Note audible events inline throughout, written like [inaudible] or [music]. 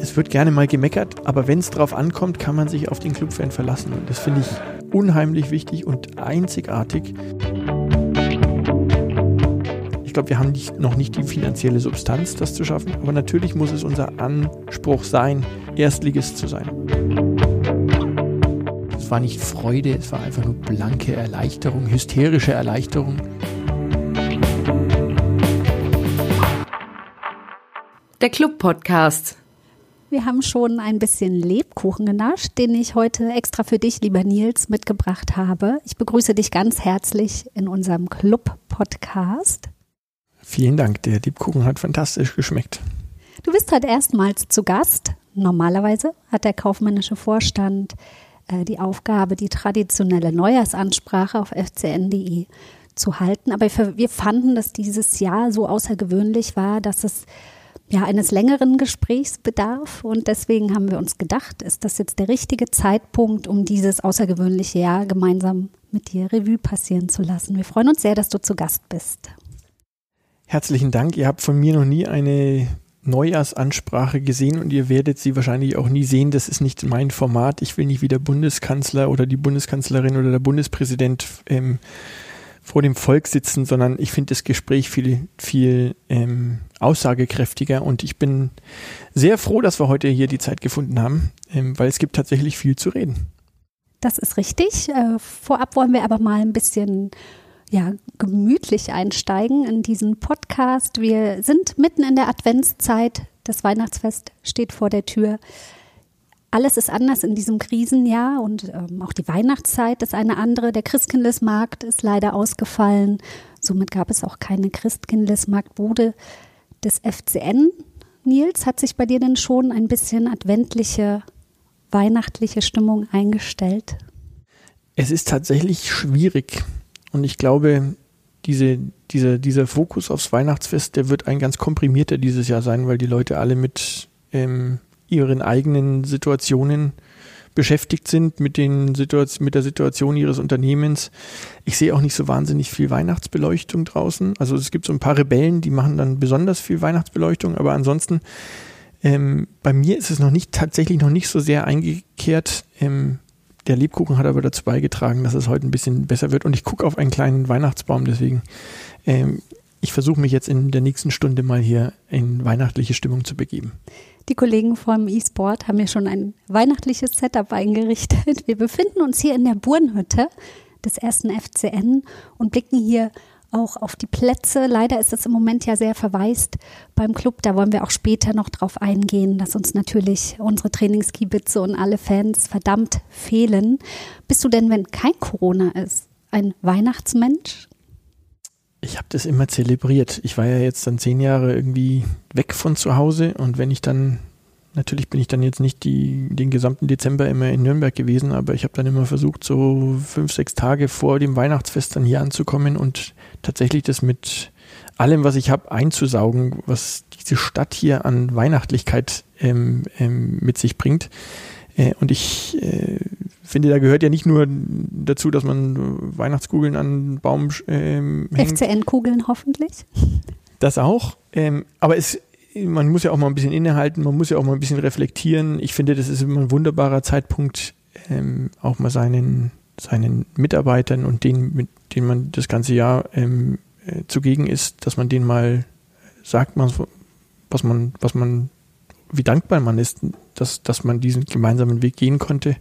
Es wird gerne mal gemeckert, aber wenn es drauf ankommt, kann man sich auf den Clubfan verlassen. Und das finde ich unheimlich wichtig und einzigartig. Ich glaube, wir haben nicht, noch nicht die finanzielle Substanz, das zu schaffen, aber natürlich muss es unser Anspruch sein, Erstligist zu sein. Es war nicht Freude, es war einfach nur blanke Erleichterung, hysterische Erleichterung. Der Club-Podcast. Wir haben schon ein bisschen Lebkuchen genascht, den ich heute extra für dich, lieber Nils, mitgebracht habe. Ich begrüße dich ganz herzlich in unserem Club-Podcast. Vielen Dank, der Lebkuchen hat fantastisch geschmeckt. Du bist heute erstmals zu Gast. Normalerweise hat der kaufmännische Vorstand äh, die Aufgabe, die traditionelle Neujahrsansprache auf fcn.de zu halten. Aber wir fanden, dass dieses Jahr so außergewöhnlich war, dass es ja, eines längeren Gesprächs bedarf. Und deswegen haben wir uns gedacht, ist das jetzt der richtige Zeitpunkt, um dieses außergewöhnliche Jahr gemeinsam mit dir Revue passieren zu lassen. Wir freuen uns sehr, dass du zu Gast bist. Herzlichen Dank. Ihr habt von mir noch nie eine Neujahrsansprache gesehen und ihr werdet sie wahrscheinlich auch nie sehen. Das ist nicht mein Format. Ich will nicht wie der Bundeskanzler oder die Bundeskanzlerin oder der Bundespräsident ähm, vor dem Volk sitzen, sondern ich finde das Gespräch viel, viel ähm, aussagekräftiger und ich bin sehr froh, dass wir heute hier die Zeit gefunden haben, ähm, weil es gibt tatsächlich viel zu reden. Das ist richtig. Äh, vorab wollen wir aber mal ein bisschen ja, gemütlich einsteigen in diesen Podcast. Wir sind mitten in der Adventszeit. Das Weihnachtsfest steht vor der Tür alles ist anders in diesem Krisenjahr und ähm, auch die Weihnachtszeit ist eine andere. Der Christkindlesmarkt ist leider ausgefallen. Somit gab es auch keine Christkindlesmarktbude des FCN. Nils, hat sich bei dir denn schon ein bisschen adventliche, weihnachtliche Stimmung eingestellt? Es ist tatsächlich schwierig und ich glaube, diese, dieser, dieser Fokus aufs Weihnachtsfest, der wird ein ganz komprimierter dieses Jahr sein, weil die Leute alle mit ähm, ihren eigenen Situationen beschäftigt sind, mit, den Situation, mit der Situation ihres Unternehmens. Ich sehe auch nicht so wahnsinnig viel Weihnachtsbeleuchtung draußen. Also es gibt so ein paar Rebellen, die machen dann besonders viel Weihnachtsbeleuchtung, aber ansonsten ähm, bei mir ist es noch nicht tatsächlich noch nicht so sehr eingekehrt. Ähm, der Lebkuchen hat aber dazu beigetragen, dass es heute ein bisschen besser wird. Und ich gucke auf einen kleinen Weihnachtsbaum, deswegen ähm, ich versuche mich jetzt in der nächsten Stunde mal hier in weihnachtliche Stimmung zu begeben. Die Kollegen vom E-Sport haben mir schon ein weihnachtliches Setup eingerichtet. Wir befinden uns hier in der Burnhütte des ersten FCN und blicken hier auch auf die Plätze. Leider ist es im Moment ja sehr verwaist beim Club. Da wollen wir auch später noch drauf eingehen, dass uns natürlich unsere Trainingskibitze und alle Fans verdammt fehlen. Bist du denn, wenn kein Corona ist, ein Weihnachtsmensch? Ich habe das immer zelebriert. Ich war ja jetzt dann zehn Jahre irgendwie weg von zu Hause und wenn ich dann, natürlich bin ich dann jetzt nicht die, den gesamten Dezember immer in Nürnberg gewesen, aber ich habe dann immer versucht, so fünf, sechs Tage vor dem Weihnachtsfest dann hier anzukommen und tatsächlich das mit allem, was ich habe, einzusaugen, was diese Stadt hier an Weihnachtlichkeit ähm, ähm, mit sich bringt. Äh, und ich äh, finde, da gehört ja nicht nur dazu, dass man Weihnachtskugeln an den Baum ähm, hängt. FCN-Kugeln hoffentlich. [laughs] Das auch. Ähm, aber es, man muss ja auch mal ein bisschen innehalten, man muss ja auch mal ein bisschen reflektieren. Ich finde, das ist immer ein wunderbarer Zeitpunkt, ähm, auch mal seinen, seinen Mitarbeitern und denen, mit denen man das ganze Jahr ähm, äh, zugegen ist, dass man denen mal sagt, man, was man, was man wie dankbar man ist, dass, dass man diesen gemeinsamen Weg gehen konnte.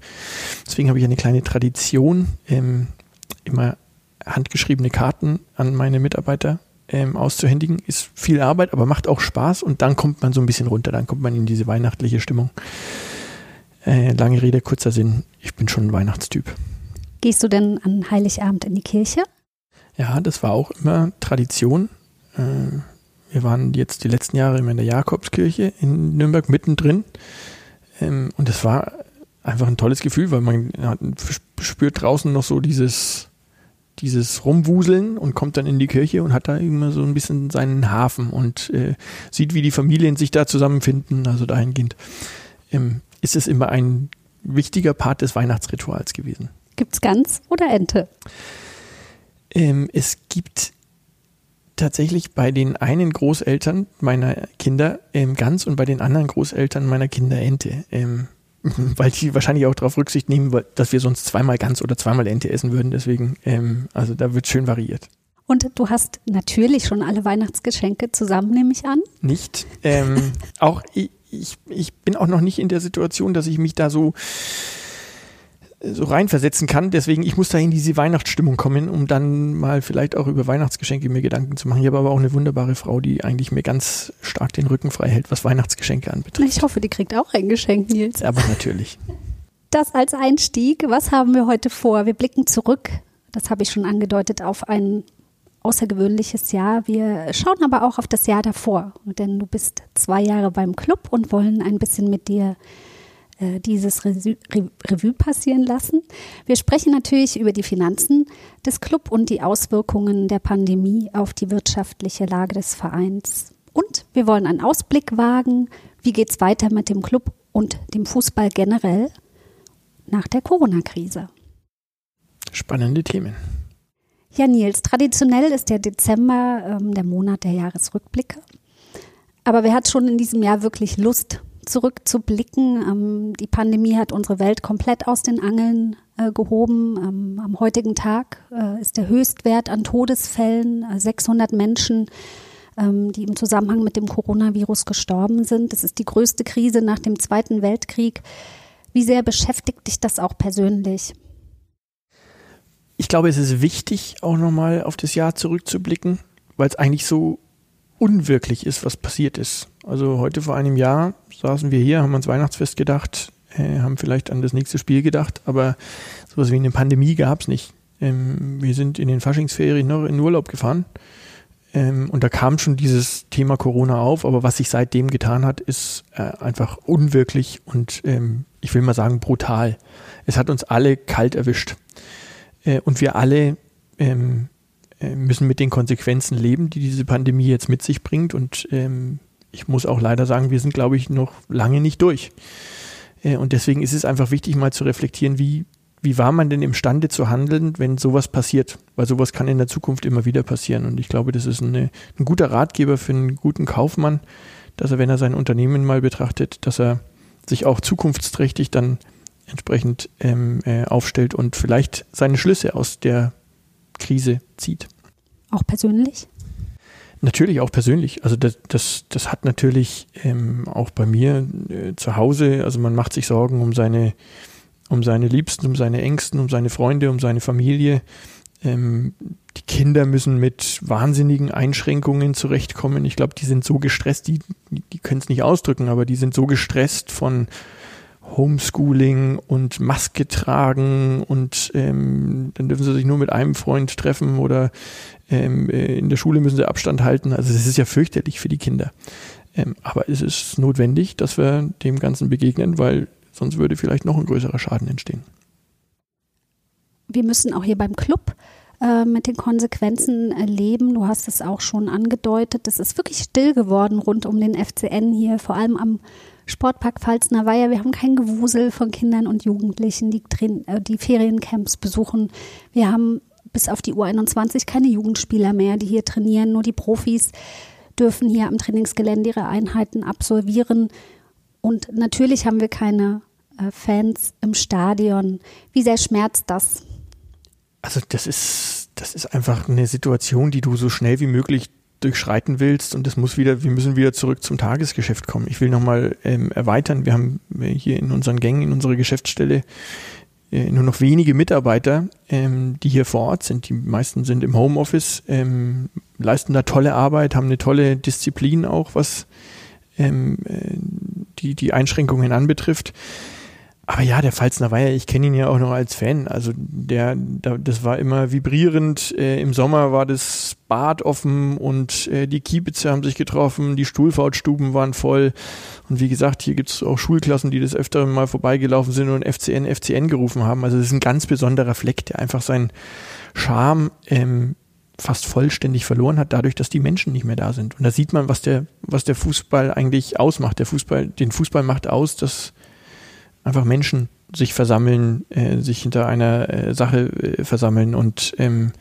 Deswegen habe ich eine kleine Tradition, ähm, immer handgeschriebene Karten an meine Mitarbeiter ähm, auszuhändigen. Ist viel Arbeit, aber macht auch Spaß und dann kommt man so ein bisschen runter, dann kommt man in diese weihnachtliche Stimmung. Äh, lange Rede, kurzer Sinn, ich bin schon ein Weihnachtstyp. Gehst du denn an Heiligabend in die Kirche? Ja, das war auch immer Tradition. Äh, wir waren jetzt die letzten Jahre immer in der Jakobskirche in Nürnberg mittendrin. Ähm, und es war einfach ein tolles Gefühl, weil man hat, spürt draußen noch so dieses, dieses Rumwuseln und kommt dann in die Kirche und hat da immer so ein bisschen seinen Hafen und äh, sieht, wie die Familien sich da zusammenfinden. Also dahingehend ähm, ist es immer ein wichtiger Part des Weihnachtsrituals gewesen. Gibt es Gans oder Ente? Ähm, es gibt tatsächlich bei den einen Großeltern meiner Kinder ähm, Gans und bei den anderen Großeltern meiner Kinder Ente. Ähm, [laughs] weil die wahrscheinlich auch darauf Rücksicht nehmen, dass wir sonst zweimal Gans oder zweimal Ente essen würden. Deswegen, ähm, also da wird schön variiert. Und du hast natürlich schon alle Weihnachtsgeschenke zusammen, nehme ich an? Nicht. Ähm, [laughs] auch ich, ich, ich bin auch noch nicht in der Situation, dass ich mich da so so reinversetzen kann. Deswegen, ich muss da in diese Weihnachtsstimmung kommen, um dann mal vielleicht auch über Weihnachtsgeschenke mir Gedanken zu machen. Ich habe aber auch eine wunderbare Frau, die eigentlich mir ganz stark den Rücken frei hält, was Weihnachtsgeschenke anbetrifft. Ich hoffe, die kriegt auch ein Geschenk, Nils. Aber natürlich. Das als Einstieg. Was haben wir heute vor? Wir blicken zurück, das habe ich schon angedeutet, auf ein außergewöhnliches Jahr. Wir schauen aber auch auf das Jahr davor, denn du bist zwei Jahre beim Club und wollen ein bisschen mit dir äh, dieses Revue, Revue passieren lassen. Wir sprechen natürlich über die Finanzen des Club und die Auswirkungen der Pandemie auf die wirtschaftliche Lage des Vereins. Und wir wollen einen Ausblick wagen, wie geht es weiter mit dem Club und dem Fußball generell nach der Corona-Krise. Spannende Themen. Ja, Nils, traditionell ist der Dezember ähm, der Monat der Jahresrückblicke. Aber wer hat schon in diesem Jahr wirklich Lust, zurückzublicken? Ähm, die Pandemie hat unsere Welt komplett aus den Angeln äh, gehoben. Ähm, am heutigen Tag äh, ist der Höchstwert an Todesfällen äh, 600 Menschen, ähm, die im Zusammenhang mit dem Coronavirus gestorben sind. Das ist die größte Krise nach dem Zweiten Weltkrieg. Wie sehr beschäftigt dich das auch persönlich? ich glaube, es ist wichtig, auch nochmal auf das Jahr zurückzublicken, weil es eigentlich so unwirklich ist, was passiert ist. Also heute vor einem Jahr saßen wir hier, haben ans Weihnachtsfest gedacht, äh, haben vielleicht an das nächste Spiel gedacht, aber sowas wie eine Pandemie gab es nicht. Ähm, wir sind in den Faschingsferien noch in Urlaub gefahren ähm, und da kam schon dieses Thema Corona auf, aber was sich seitdem getan hat, ist äh, einfach unwirklich und ähm, ich will mal sagen brutal. Es hat uns alle kalt erwischt. Äh, und wir alle ähm, äh, müssen mit den Konsequenzen leben, die diese Pandemie jetzt mit sich bringt. Und ähm, ich muss auch leider sagen, wir sind, glaube ich, noch lange nicht durch. Äh, und deswegen ist es einfach wichtig, mal zu reflektieren, wie, wie war man denn imstande zu handeln, wenn sowas passiert? Weil sowas kann in der Zukunft immer wieder passieren. Und ich glaube, das ist eine, ein guter Ratgeber für einen guten Kaufmann, dass er, wenn er sein Unternehmen mal betrachtet, dass er sich auch zukunftsträchtig dann entsprechend ähm, äh, aufstellt und vielleicht seine Schlüsse aus der Krise zieht. Auch persönlich? Natürlich auch persönlich. Also das, das, das hat natürlich ähm, auch bei mir äh, zu Hause, also man macht sich Sorgen um seine, um seine Liebsten, um seine Ängsten, um seine Freunde, um seine Familie. Ähm, die Kinder müssen mit wahnsinnigen Einschränkungen zurechtkommen. Ich glaube, die sind so gestresst, die, die können es nicht ausdrücken, aber die sind so gestresst von Homeschooling und Maske tragen und ähm, dann dürfen sie sich nur mit einem Freund treffen oder ähm, äh, in der Schule müssen sie Abstand halten. Also es ist ja fürchterlich für die Kinder. Ähm, aber es ist notwendig, dass wir dem Ganzen begegnen, weil sonst würde vielleicht noch ein größerer Schaden entstehen. Wir müssen auch hier beim Club äh, mit den Konsequenzen erleben. Du hast es auch schon angedeutet. Es ist wirklich still geworden rund um den FCN hier, vor allem am Sportpark Pfalzner Weiher. Wir haben kein Gewusel von Kindern und Jugendlichen, die äh, die Feriencamps besuchen. Wir haben bis auf die U21 keine Jugendspieler mehr, die hier trainieren. Nur die Profis dürfen hier am Trainingsgelände ihre Einheiten absolvieren. Und natürlich haben wir keine äh, Fans im Stadion. Wie sehr schmerzt das? Also das ist, das ist einfach eine Situation, die du so schnell wie möglich durchschreiten willst und das muss wieder, wir müssen wieder zurück zum Tagesgeschäft kommen. Ich will nochmal ähm, erweitern. Wir haben hier in unseren Gängen, in unserer Geschäftsstelle äh, nur noch wenige Mitarbeiter, ähm, die hier vor Ort sind. Die meisten sind im Homeoffice, ähm, leisten da tolle Arbeit, haben eine tolle Disziplin auch, was ähm, äh, die, die Einschränkungen anbetrifft. Aber ja, der Pfalzner Weiher, ich kenne ihn ja auch noch als Fan. Also der, das war immer vibrierend. Äh, Im Sommer war das Bad offen und äh, die Kiebitze haben sich getroffen, die Stuhlfautstuben waren voll. Und wie gesagt, hier gibt es auch Schulklassen, die das öfter mal vorbeigelaufen sind und FCN, FCN gerufen haben. Also das ist ein ganz besonderer Fleck, der einfach seinen Charme ähm, fast vollständig verloren hat, dadurch, dass die Menschen nicht mehr da sind. Und da sieht man, was der, was der Fußball eigentlich ausmacht. Der Fußball, den Fußball macht aus, dass einfach Menschen sich versammeln, äh, sich hinter einer äh, Sache äh, versammeln und ähm,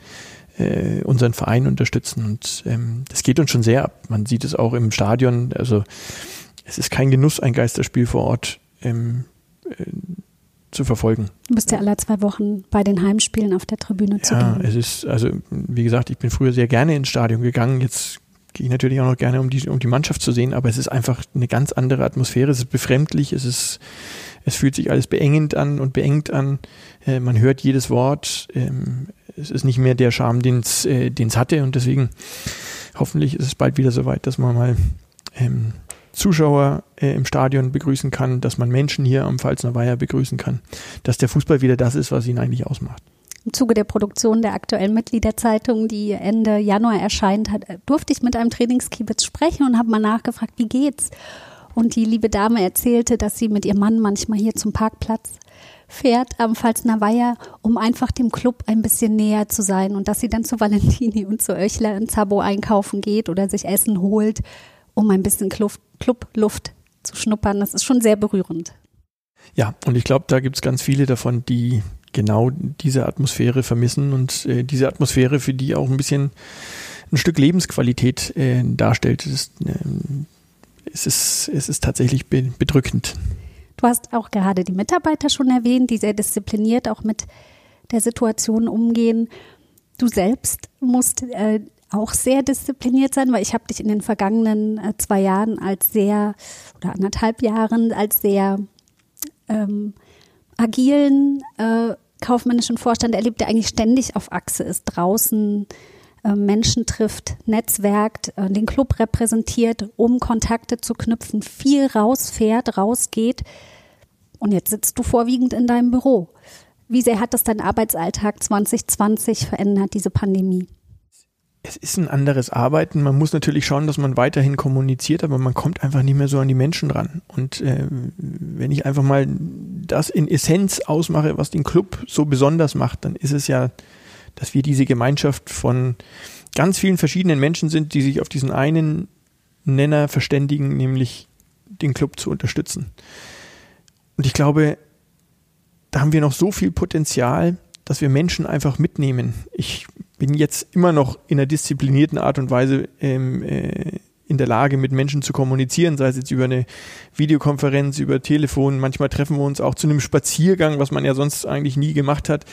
äh, unseren Verein unterstützen. Und ähm, das geht uns schon sehr ab. Man sieht es auch im Stadion. Also es ist kein Genuss, ein Geisterspiel vor Ort ähm, äh, zu verfolgen. Du bist ja alle zwei Wochen bei den Heimspielen auf der Tribüne zu Ja, es ist, also wie gesagt, ich bin früher sehr gerne ins Stadion gegangen. Jetzt gehe ich natürlich auch noch gerne, um die, um die Mannschaft zu sehen, aber es ist einfach eine ganz andere Atmosphäre. Es ist befremdlich, es ist, es fühlt sich alles beengend an und beengt an. Äh, man hört jedes Wort. Ähm, es ist nicht mehr der Charme, den es äh, hatte und deswegen hoffentlich ist es bald wieder soweit, dass man mal ähm, Zuschauer äh, im Stadion begrüßen kann, dass man Menschen hier am Pfalzner Weiher begrüßen kann, dass der Fußball wieder das ist, was ihn eigentlich ausmacht. Im Zuge der Produktion der aktuellen Mitgliederzeitung, die Ende Januar erscheint, hat, durfte ich mit einem Trainingskiebitz sprechen und habe mal nachgefragt, wie geht's? Und die liebe Dame erzählte, dass sie mit ihrem Mann manchmal hier zum Parkplatz fährt am Pfalzner Weiher, um einfach dem Club ein bisschen näher zu sein und dass sie dann zu Valentini und zu Oechler in Zabo einkaufen geht oder sich Essen holt, um ein bisschen Clubluft zu schnuppern. Das ist schon sehr berührend. Ja, und ich glaube, da gibt es ganz viele davon, die genau diese Atmosphäre vermissen und äh, diese Atmosphäre, für die auch ein bisschen ein Stück Lebensqualität äh, darstellt. Ist, äh, es, ist, es ist tatsächlich be bedrückend. Du hast auch gerade die Mitarbeiter schon erwähnt, die sehr diszipliniert auch mit der Situation umgehen. Du selbst musst äh, auch sehr diszipliniert sein, weil ich habe dich in den vergangenen äh, zwei Jahren als sehr oder anderthalb Jahren als sehr ähm, agilen äh, kaufmännischen Vorstand erlebt, der eigentlich ständig auf Achse ist, draußen Menschen trifft, netzwerkt, äh, den Club repräsentiert, um Kontakte zu knüpfen, viel rausfährt, rausgeht. Und jetzt sitzt du vorwiegend in deinem Büro. Wie sehr hat das deinen Arbeitsalltag 2020 verändert, diese Pandemie? es ist ein anderes Arbeiten. Man muss natürlich schauen, dass man weiterhin kommuniziert, aber man kommt einfach nicht mehr so an die Menschen ran. Und äh, wenn ich einfach mal das in Essenz ausmache, was den Club so besonders macht, dann ist es ja, dass wir diese Gemeinschaft von ganz vielen verschiedenen Menschen sind, die sich auf diesen einen Nenner verständigen, nämlich den Club zu unterstützen. Und ich glaube, da haben wir noch so viel Potenzial, dass wir Menschen einfach mitnehmen. Ich bin jetzt immer noch in einer disziplinierten Art und Weise ähm, äh, in der Lage, mit Menschen zu kommunizieren, sei es jetzt über eine Videokonferenz, über Telefon. Manchmal treffen wir uns auch zu einem Spaziergang, was man ja sonst eigentlich nie gemacht hat,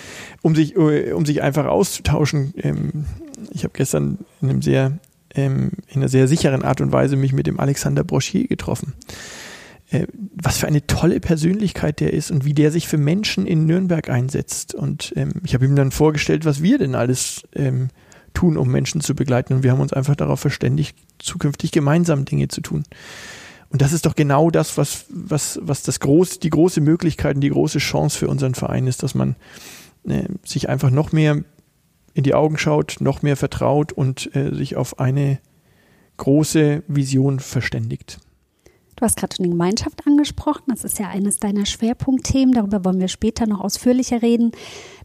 um sich, äh, um sich einfach auszutauschen. Ähm, ich habe gestern in einem sehr, ähm, in einer sehr sicheren Art und Weise mich mit dem Alexander Broschier getroffen. Äh, was für eine tolle Persönlichkeit der ist und wie der sich für Menschen in Nürnberg einsetzt. Und ähm, ich habe ihm dann vorgestellt, was wir denn alles tun, um Menschen zu begleiten. Und wir haben uns einfach darauf verständigt, zukünftig gemeinsam Dinge zu tun. Und das ist doch genau das, was, was, was das groß, die große Möglichkeit und die große Chance für unseren Verein ist, dass man äh, sich einfach noch mehr in die Augen schaut, noch mehr vertraut und äh, sich auf eine große Vision verständigt. Du hast gerade schon die Gemeinschaft angesprochen. Das ist ja eines deiner Schwerpunktthemen. Darüber wollen wir später noch ausführlicher reden.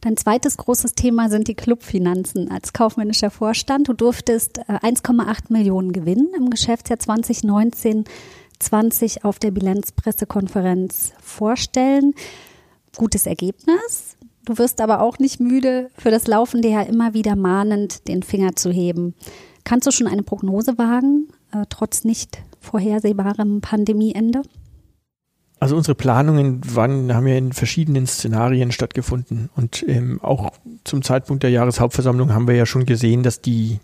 Dein zweites großes Thema sind die Clubfinanzen als kaufmännischer Vorstand. Du durftest 1,8 äh, Millionen gewinnen im Geschäftsjahr 2019 20 auf der Bilanzpressekonferenz vorstellen. Gutes Ergebnis. Du wirst aber auch nicht müde, für das laufende Jahr immer wieder mahnend den Finger zu heben. Kannst du schon eine Prognose wagen, äh, trotz nicht vorhersehbarem Pandemieende? Also unsere Planungen waren, haben ja in verschiedenen Szenarien stattgefunden und ähm, auch zum Zeitpunkt der Jahreshauptversammlung haben wir ja schon gesehen, dass die,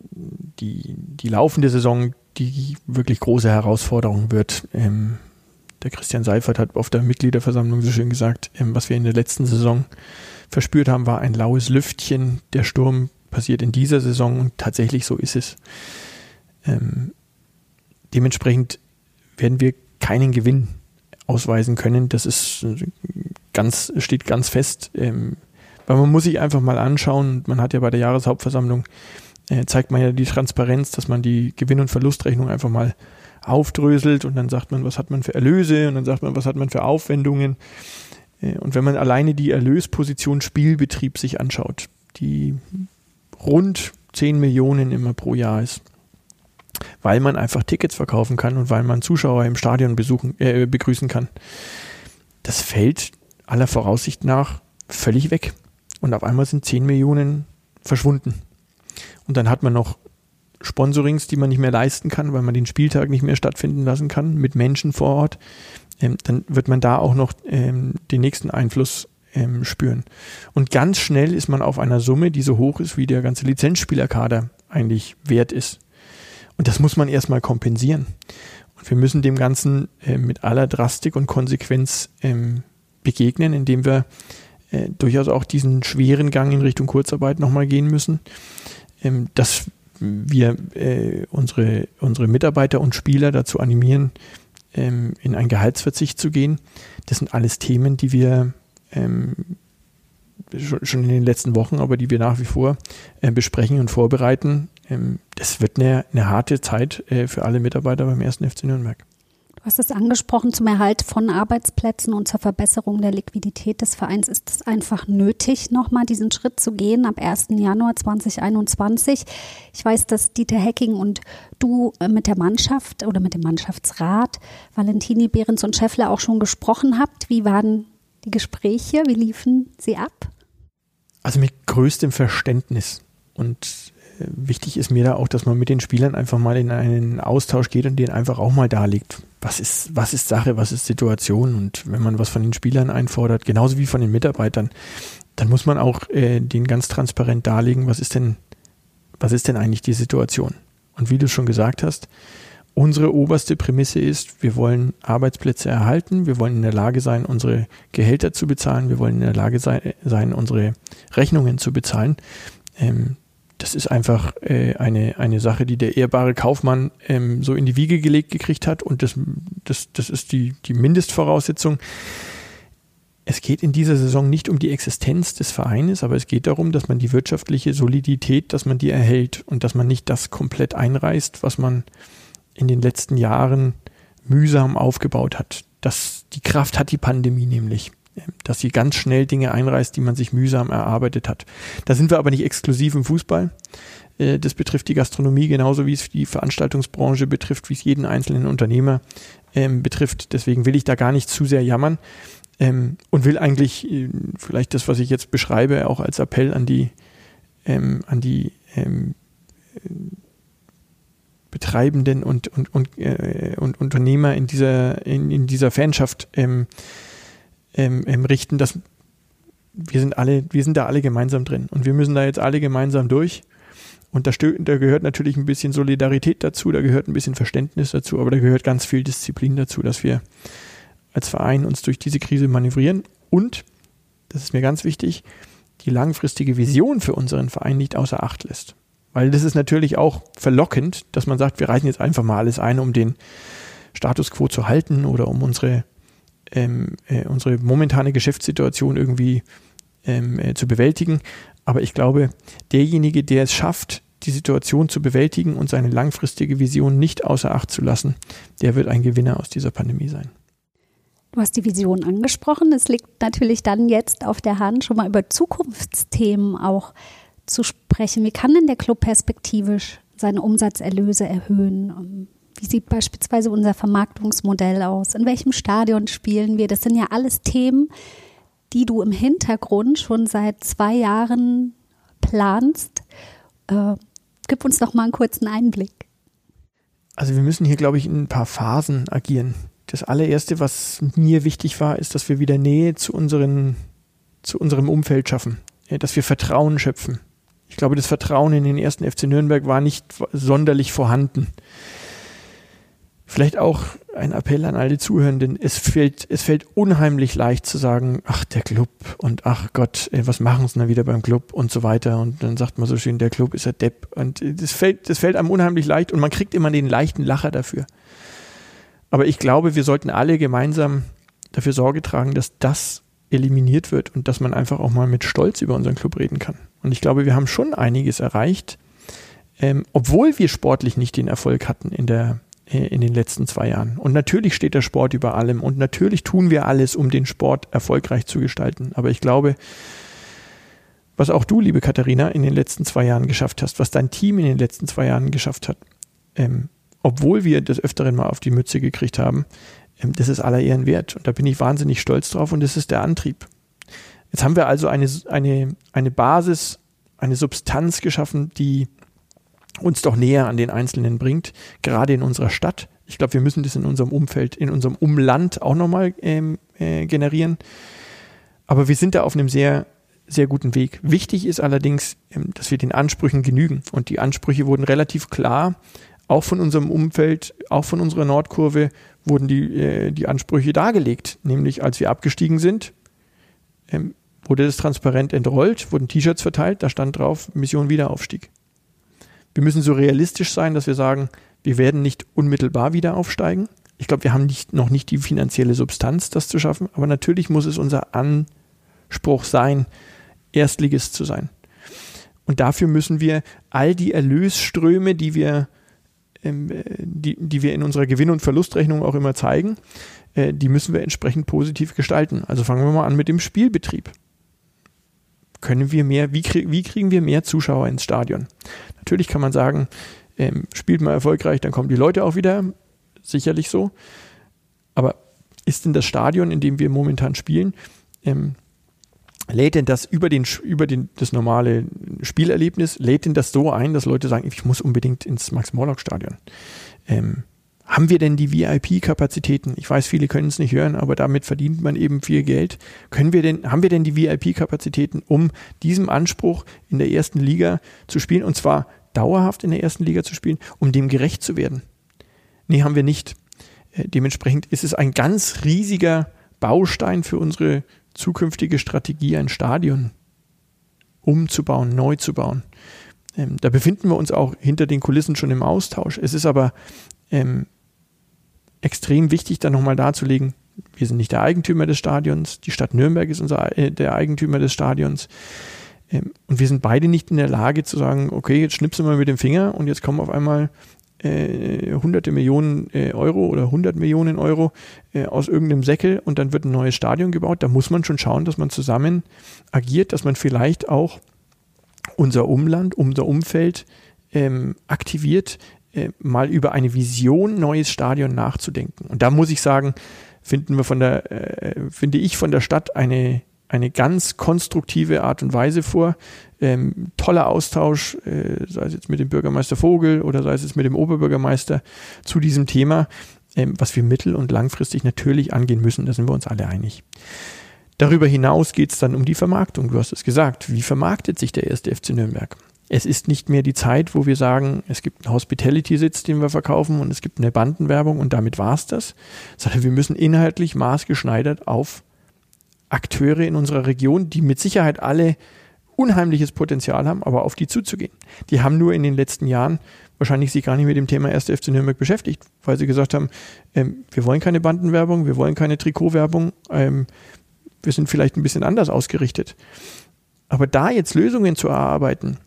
die, die laufende Saison die wirklich große Herausforderung wird. Ähm, der Christian Seifert hat auf der Mitgliederversammlung so schön gesagt, ähm, was wir in der letzten Saison verspürt haben, war ein laues Lüftchen. Der Sturm passiert in dieser Saison und tatsächlich so ist es. Ähm, dementsprechend werden wir keinen Gewinn ausweisen können. Das ist ganz, steht ganz fest. Ähm, weil man muss sich einfach mal anschauen, man hat ja bei der Jahreshauptversammlung, äh, zeigt man ja die Transparenz, dass man die Gewinn- und Verlustrechnung einfach mal aufdröselt und dann sagt man, was hat man für Erlöse und dann sagt man, was hat man für Aufwendungen. Äh, und wenn man alleine die Erlösposition Spielbetrieb sich anschaut, die rund 10 Millionen immer pro Jahr ist, weil man einfach Tickets verkaufen kann und weil man Zuschauer im Stadion besuchen, äh, begrüßen kann. Das fällt aller Voraussicht nach völlig weg. Und auf einmal sind 10 Millionen verschwunden. Und dann hat man noch Sponsorings, die man nicht mehr leisten kann, weil man den Spieltag nicht mehr stattfinden lassen kann mit Menschen vor Ort. Ähm, dann wird man da auch noch ähm, den nächsten Einfluss ähm, spüren. Und ganz schnell ist man auf einer Summe, die so hoch ist, wie der ganze Lizenzspielerkader eigentlich wert ist. Und das muss man erstmal kompensieren. Und wir müssen dem Ganzen äh, mit aller Drastik und Konsequenz ähm, begegnen, indem wir äh, durchaus auch diesen schweren Gang in Richtung Kurzarbeit nochmal gehen müssen. Ähm, dass wir äh, unsere, unsere Mitarbeiter und Spieler dazu animieren, ähm, in einen Gehaltsverzicht zu gehen. Das sind alles Themen, die wir ähm, schon in den letzten Wochen, aber die wir nach wie vor äh, besprechen und vorbereiten. Ähm, das wird eine, eine harte Zeit äh, für alle Mitarbeiter beim ersten FC Nürnberg. Du hast es angesprochen, zum Erhalt von Arbeitsplätzen und zur Verbesserung der Liquidität des Vereins ist es einfach nötig, nochmal diesen Schritt zu gehen ab 1. Januar 2021. Ich weiß, dass Dieter Hecking und du äh, mit der Mannschaft oder mit dem Mannschaftsrat, Valentini, Behrens und Scheffler auch schon gesprochen habt. Wie waren die Gespräche? Wie liefen sie ab? Also mit größtem Verständnis. Und wichtig ist mir da auch, dass man mit den Spielern einfach mal in einen Austausch geht und den einfach auch mal darlegt. Was ist, was ist Sache, was ist Situation? Und wenn man was von den Spielern einfordert, genauso wie von den Mitarbeitern, dann muss man auch äh, den ganz transparent darlegen, was ist denn, was ist denn eigentlich die Situation? Und wie du schon gesagt hast, unsere oberste Prämisse ist, wir wollen Arbeitsplätze erhalten, wir wollen in der Lage sein, unsere Gehälter zu bezahlen, wir wollen in der Lage sein, sein unsere Rechnungen zu bezahlen. Ähm, das ist einfach äh, eine, eine Sache, die der ehrbare Kaufmann ähm, so in die Wiege gelegt gekriegt hat und das, das, das ist die, die Mindestvoraussetzung. Es geht in dieser Saison nicht um die Existenz des Vereines, aber es geht darum, dass man die wirtschaftliche Solidität, dass man die erhält und dass man nicht das komplett einreißt, was man in den letzten Jahren mühsam aufgebaut hat. Das, die Kraft hat die Pandemie nämlich, dass sie ganz schnell Dinge einreißt, die man sich mühsam erarbeitet hat. Da sind wir aber nicht exklusiv im Fußball. Äh, das betrifft die Gastronomie genauso wie es die Veranstaltungsbranche betrifft, wie es jeden einzelnen Unternehmer ähm, betrifft. Deswegen will ich da gar nicht zu sehr jammern ähm, und will eigentlich äh, vielleicht das, was ich jetzt beschreibe, auch als Appell an die, ähm, an die ähm, Betreibenden und, und, und, äh, und Unternehmer in dieser, in, in dieser Fanschaft ähm, ähm, ähm, richten, dass wir sind alle, wir sind da alle gemeinsam drin und wir müssen da jetzt alle gemeinsam durch. Und da, da gehört natürlich ein bisschen Solidarität dazu, da gehört ein bisschen Verständnis dazu, aber da gehört ganz viel Disziplin dazu, dass wir als Verein uns durch diese Krise manövrieren und, das ist mir ganz wichtig, die langfristige Vision für unseren Verein nicht außer Acht lässt. Weil das ist natürlich auch verlockend, dass man sagt, wir reichen jetzt einfach mal alles ein, um den Status quo zu halten oder um unsere, ähm, äh, unsere momentane Geschäftssituation irgendwie ähm, äh, zu bewältigen. Aber ich glaube, derjenige, der es schafft, die Situation zu bewältigen und seine langfristige Vision nicht außer Acht zu lassen, der wird ein Gewinner aus dieser Pandemie sein. Du hast die Vision angesprochen. Es liegt natürlich dann jetzt auf der Hand, schon mal über Zukunftsthemen auch zu sprechen. Wie kann denn der Club perspektivisch seine Umsatzerlöse erhöhen? Wie sieht beispielsweise unser Vermarktungsmodell aus? In welchem Stadion spielen wir? Das sind ja alles Themen, die du im Hintergrund schon seit zwei Jahren planst. Äh, gib uns doch mal einen kurzen Einblick. Also wir müssen hier, glaube ich, in ein paar Phasen agieren. Das allererste, was mir wichtig war, ist, dass wir wieder Nähe zu, unseren, zu unserem Umfeld schaffen, dass wir Vertrauen schöpfen, ich glaube, das Vertrauen in den ersten FC Nürnberg war nicht sonderlich vorhanden. Vielleicht auch ein Appell an alle Zuhörenden. Es fällt, es fällt unheimlich leicht zu sagen, ach, der Club und ach Gott, was machen sie denn wieder beim Club und so weiter. Und dann sagt man so schön, der Club ist ein Depp. Und das fällt, das fällt einem unheimlich leicht und man kriegt immer den leichten Lacher dafür. Aber ich glaube, wir sollten alle gemeinsam dafür Sorge tragen, dass das eliminiert wird und dass man einfach auch mal mit Stolz über unseren Club reden kann. Und ich glaube, wir haben schon einiges erreicht, ähm, obwohl wir sportlich nicht den Erfolg hatten in der in den letzten zwei Jahren. Und natürlich steht der Sport über allem und natürlich tun wir alles, um den Sport erfolgreich zu gestalten. Aber ich glaube, was auch du, liebe Katharina, in den letzten zwei Jahren geschafft hast, was dein Team in den letzten zwei Jahren geschafft hat, ähm, obwohl wir das öfteren mal auf die Mütze gekriegt haben, ähm, das ist aller Ehren wert. Und da bin ich wahnsinnig stolz drauf und das ist der Antrieb. Jetzt haben wir also eine, eine, eine Basis, eine Substanz geschaffen, die uns doch näher an den Einzelnen bringt, gerade in unserer Stadt. Ich glaube, wir müssen das in unserem Umfeld, in unserem Umland auch nochmal ähm, äh, generieren. Aber wir sind da auf einem sehr, sehr guten Weg. Wichtig ist allerdings, ähm, dass wir den Ansprüchen genügen. Und die Ansprüche wurden relativ klar, auch von unserem Umfeld, auch von unserer Nordkurve wurden die, äh, die Ansprüche dargelegt. Nämlich als wir abgestiegen sind, ähm, wurde das transparent entrollt, wurden T-Shirts verteilt, da stand drauf Mission Wiederaufstieg. Wir müssen so realistisch sein, dass wir sagen, wir werden nicht unmittelbar wieder aufsteigen. Ich glaube, wir haben nicht, noch nicht die finanzielle Substanz, das zu schaffen, aber natürlich muss es unser Anspruch sein, Erstligist zu sein. Und dafür müssen wir all die Erlösströme, die wir, ähm, die, die wir in unserer Gewinn- und Verlustrechnung auch immer zeigen, äh, die müssen wir entsprechend positiv gestalten. Also fangen wir mal an mit dem Spielbetrieb. Können wir mehr, wie, krieg, wie kriegen wir mehr Zuschauer ins Stadion? Natürlich kann man sagen, ähm, spielt man erfolgreich, dann kommen die Leute auch wieder, sicherlich so. Aber ist denn das Stadion, in dem wir momentan spielen, ähm, lädt denn das über, den, über den, das normale Spielerlebnis, lädt denn das so ein, dass Leute sagen, ich muss unbedingt ins Max-Morlock-Stadion? Ähm, haben wir denn die VIP-Kapazitäten? Ich weiß, viele können es nicht hören, aber damit verdient man eben viel Geld. Können wir denn, haben wir denn die VIP-Kapazitäten, um diesem Anspruch in der ersten Liga zu spielen und zwar dauerhaft in der ersten Liga zu spielen, um dem gerecht zu werden? Nee, haben wir nicht. Äh, dementsprechend ist es ein ganz riesiger Baustein für unsere zukünftige Strategie, ein Stadion umzubauen, neu zu bauen. Ähm, da befinden wir uns auch hinter den Kulissen schon im Austausch. Es ist aber ähm, extrem wichtig, da nochmal darzulegen, wir sind nicht der Eigentümer des Stadions, die Stadt Nürnberg ist unser, äh, der Eigentümer des Stadions. Ähm, und wir sind beide nicht in der Lage zu sagen, okay, jetzt schnipsen wir mit dem Finger und jetzt kommen auf einmal äh, hunderte Millionen äh, Euro oder hundert Millionen Euro äh, aus irgendeinem Säckel und dann wird ein neues Stadion gebaut. Da muss man schon schauen, dass man zusammen agiert, dass man vielleicht auch unser Umland, unser Umfeld ähm, aktiviert, äh, mal über eine Vision neues Stadion nachzudenken. Und da muss ich sagen, finden wir von der, äh, finde ich von der Stadt eine eine ganz konstruktive Art und Weise vor. Ähm, toller Austausch, äh, sei es jetzt mit dem Bürgermeister Vogel oder sei es jetzt mit dem Oberbürgermeister zu diesem Thema, ähm, was wir mittel- und langfristig natürlich angehen müssen. Da sind wir uns alle einig. Darüber hinaus geht es dann um die Vermarktung. Du hast es gesagt. Wie vermarktet sich der erste FC Nürnberg? Es ist nicht mehr die Zeit, wo wir sagen, es gibt einen Hospitality-Sitz, den wir verkaufen und es gibt eine Bandenwerbung und damit war es das, sondern wir müssen inhaltlich maßgeschneidert auf Akteure in unserer Region, die mit Sicherheit alle unheimliches Potenzial haben, aber auf die zuzugehen. Die haben nur in den letzten Jahren wahrscheinlich sich gar nicht mit dem Thema 1. FC Nürnberg beschäftigt, weil sie gesagt haben, ähm, wir wollen keine Bandenwerbung, wir wollen keine Trikotwerbung, ähm, wir sind vielleicht ein bisschen anders ausgerichtet. Aber da jetzt Lösungen zu erarbeiten,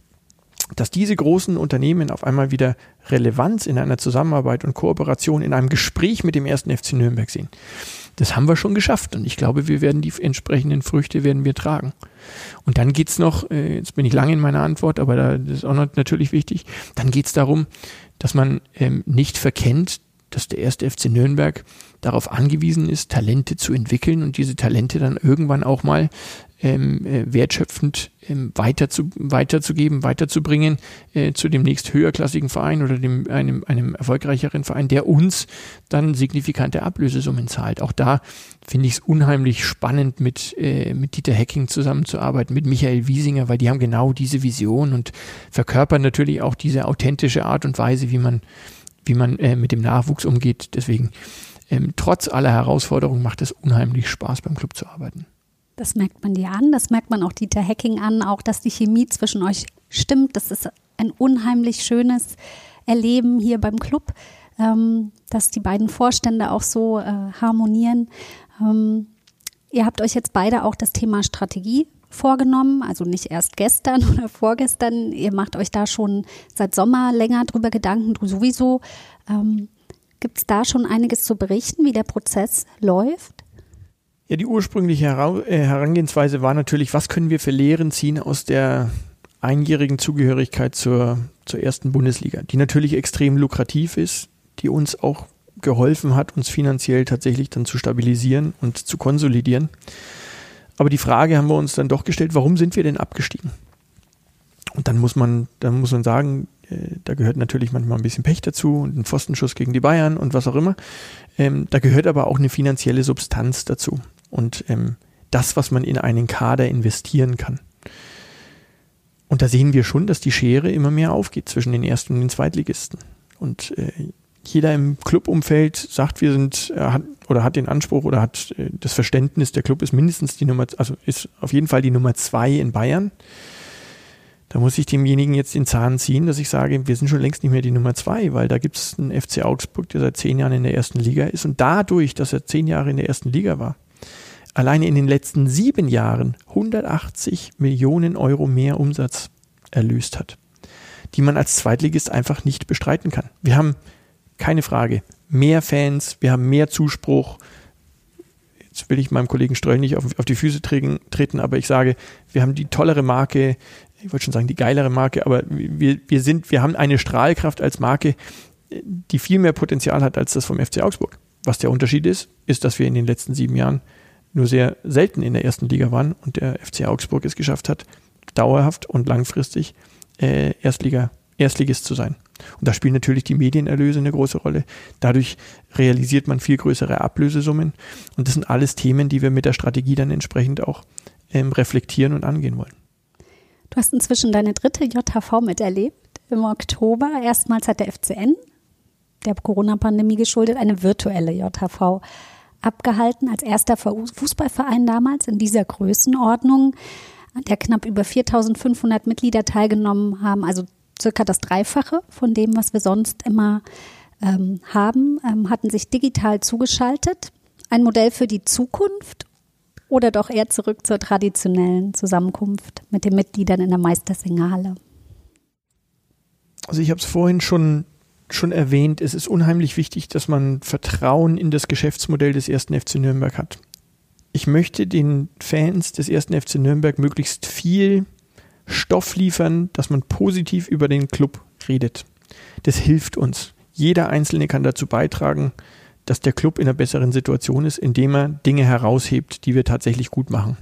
dass diese großen Unternehmen auf einmal wieder Relevanz in einer Zusammenarbeit und Kooperation, in einem Gespräch mit dem ersten FC Nürnberg sehen, das haben wir schon geschafft und ich glaube, wir werden die entsprechenden Früchte werden wir tragen. Und dann geht's noch, äh, jetzt bin ich lange in meiner Antwort, aber da, das ist auch natürlich wichtig, dann geht's darum, dass man ähm, nicht verkennt, dass der erste FC Nürnberg darauf angewiesen ist, Talente zu entwickeln und diese Talente dann irgendwann auch mal ähm, äh, wertschöpfend ähm, weiter zu, weiterzugeben, weiterzubringen äh, zu dem nächst höherklassigen Verein oder dem, einem, einem erfolgreicheren Verein, der uns dann signifikante Ablösesummen zahlt. Auch da finde ich es unheimlich spannend, mit, äh, mit Dieter Hecking zusammenzuarbeiten, mit Michael Wiesinger, weil die haben genau diese Vision und verkörpern natürlich auch diese authentische Art und Weise, wie man, wie man äh, mit dem Nachwuchs umgeht. Deswegen, ähm, trotz aller Herausforderungen macht es unheimlich Spaß, beim Club zu arbeiten. Das merkt man dir an, das merkt man auch Dieter Hacking an, auch dass die Chemie zwischen euch stimmt. Das ist ein unheimlich schönes Erleben hier beim Club, ähm, dass die beiden Vorstände auch so äh, harmonieren. Ähm, ihr habt euch jetzt beide auch das Thema Strategie vorgenommen, also nicht erst gestern [laughs] oder vorgestern. Ihr macht euch da schon seit Sommer länger drüber Gedanken, du sowieso. Ähm, Gibt es da schon einiges zu berichten, wie der Prozess läuft? Ja, die ursprüngliche äh, Herangehensweise war natürlich, was können wir für Lehren ziehen aus der einjährigen Zugehörigkeit zur, zur ersten Bundesliga, die natürlich extrem lukrativ ist, die uns auch geholfen hat, uns finanziell tatsächlich dann zu stabilisieren und zu konsolidieren. Aber die Frage haben wir uns dann doch gestellt, warum sind wir denn abgestiegen? Und dann muss man, dann muss man sagen, äh, da gehört natürlich manchmal ein bisschen Pech dazu und ein Pfostenschuss gegen die Bayern und was auch immer. Ähm, da gehört aber auch eine finanzielle Substanz dazu und ähm, das, was man in einen Kader investieren kann. Und da sehen wir schon, dass die Schere immer mehr aufgeht zwischen den Ersten und den Zweitligisten. Und äh, jeder im Clubumfeld sagt, wir sind, äh, hat, oder hat den Anspruch oder hat äh, das Verständnis, der Club ist mindestens die Nummer, also ist auf jeden Fall die Nummer zwei in Bayern. Da muss ich demjenigen jetzt den Zahn ziehen, dass ich sage, wir sind schon längst nicht mehr die Nummer zwei, weil da gibt es einen FC Augsburg, der seit zehn Jahren in der ersten Liga ist und dadurch, dass er zehn Jahre in der ersten Liga war, alleine in den letzten sieben Jahren 180 Millionen Euro mehr Umsatz erlöst hat, die man als Zweitligist einfach nicht bestreiten kann. Wir haben keine Frage mehr Fans, wir haben mehr Zuspruch. Jetzt will ich meinem Kollegen Ströll nicht auf, auf die Füße treten, treten, aber ich sage, wir haben die tollere Marke, ich wollte schon sagen, die geilere Marke, aber wir, wir sind, wir haben eine Strahlkraft als Marke, die viel mehr Potenzial hat als das vom FC Augsburg. Was der Unterschied ist, ist, dass wir in den letzten sieben Jahren nur sehr selten in der ersten Liga waren und der FC Augsburg es geschafft hat, dauerhaft und langfristig äh, Erstliga, Erstligist zu sein. Und da spielen natürlich die Medienerlöse eine große Rolle. Dadurch realisiert man viel größere Ablösesummen. Und das sind alles Themen, die wir mit der Strategie dann entsprechend auch ähm, reflektieren und angehen wollen. Du hast inzwischen deine dritte JHV miterlebt. Im Oktober erstmals hat der FCN, der Corona-Pandemie geschuldet, eine virtuelle JHV abgehalten, als erster Fußballverein damals in dieser Größenordnung, der knapp über 4500 Mitglieder teilgenommen haben, also circa das Dreifache von dem, was wir sonst immer ähm, haben, ähm, hatten sich digital zugeschaltet. Ein Modell für die Zukunft oder doch eher zurück zur traditionellen Zusammenkunft mit den Mitgliedern in der Meistersingerhalle? Also ich habe es vorhin schon schon erwähnt, es ist unheimlich wichtig, dass man Vertrauen in das Geschäftsmodell des ersten FC Nürnberg hat. Ich möchte den Fans des ersten FC Nürnberg möglichst viel Stoff liefern, dass man positiv über den Club redet. Das hilft uns. Jeder Einzelne kann dazu beitragen, dass der Club in einer besseren Situation ist, indem er Dinge heraushebt, die wir tatsächlich gut machen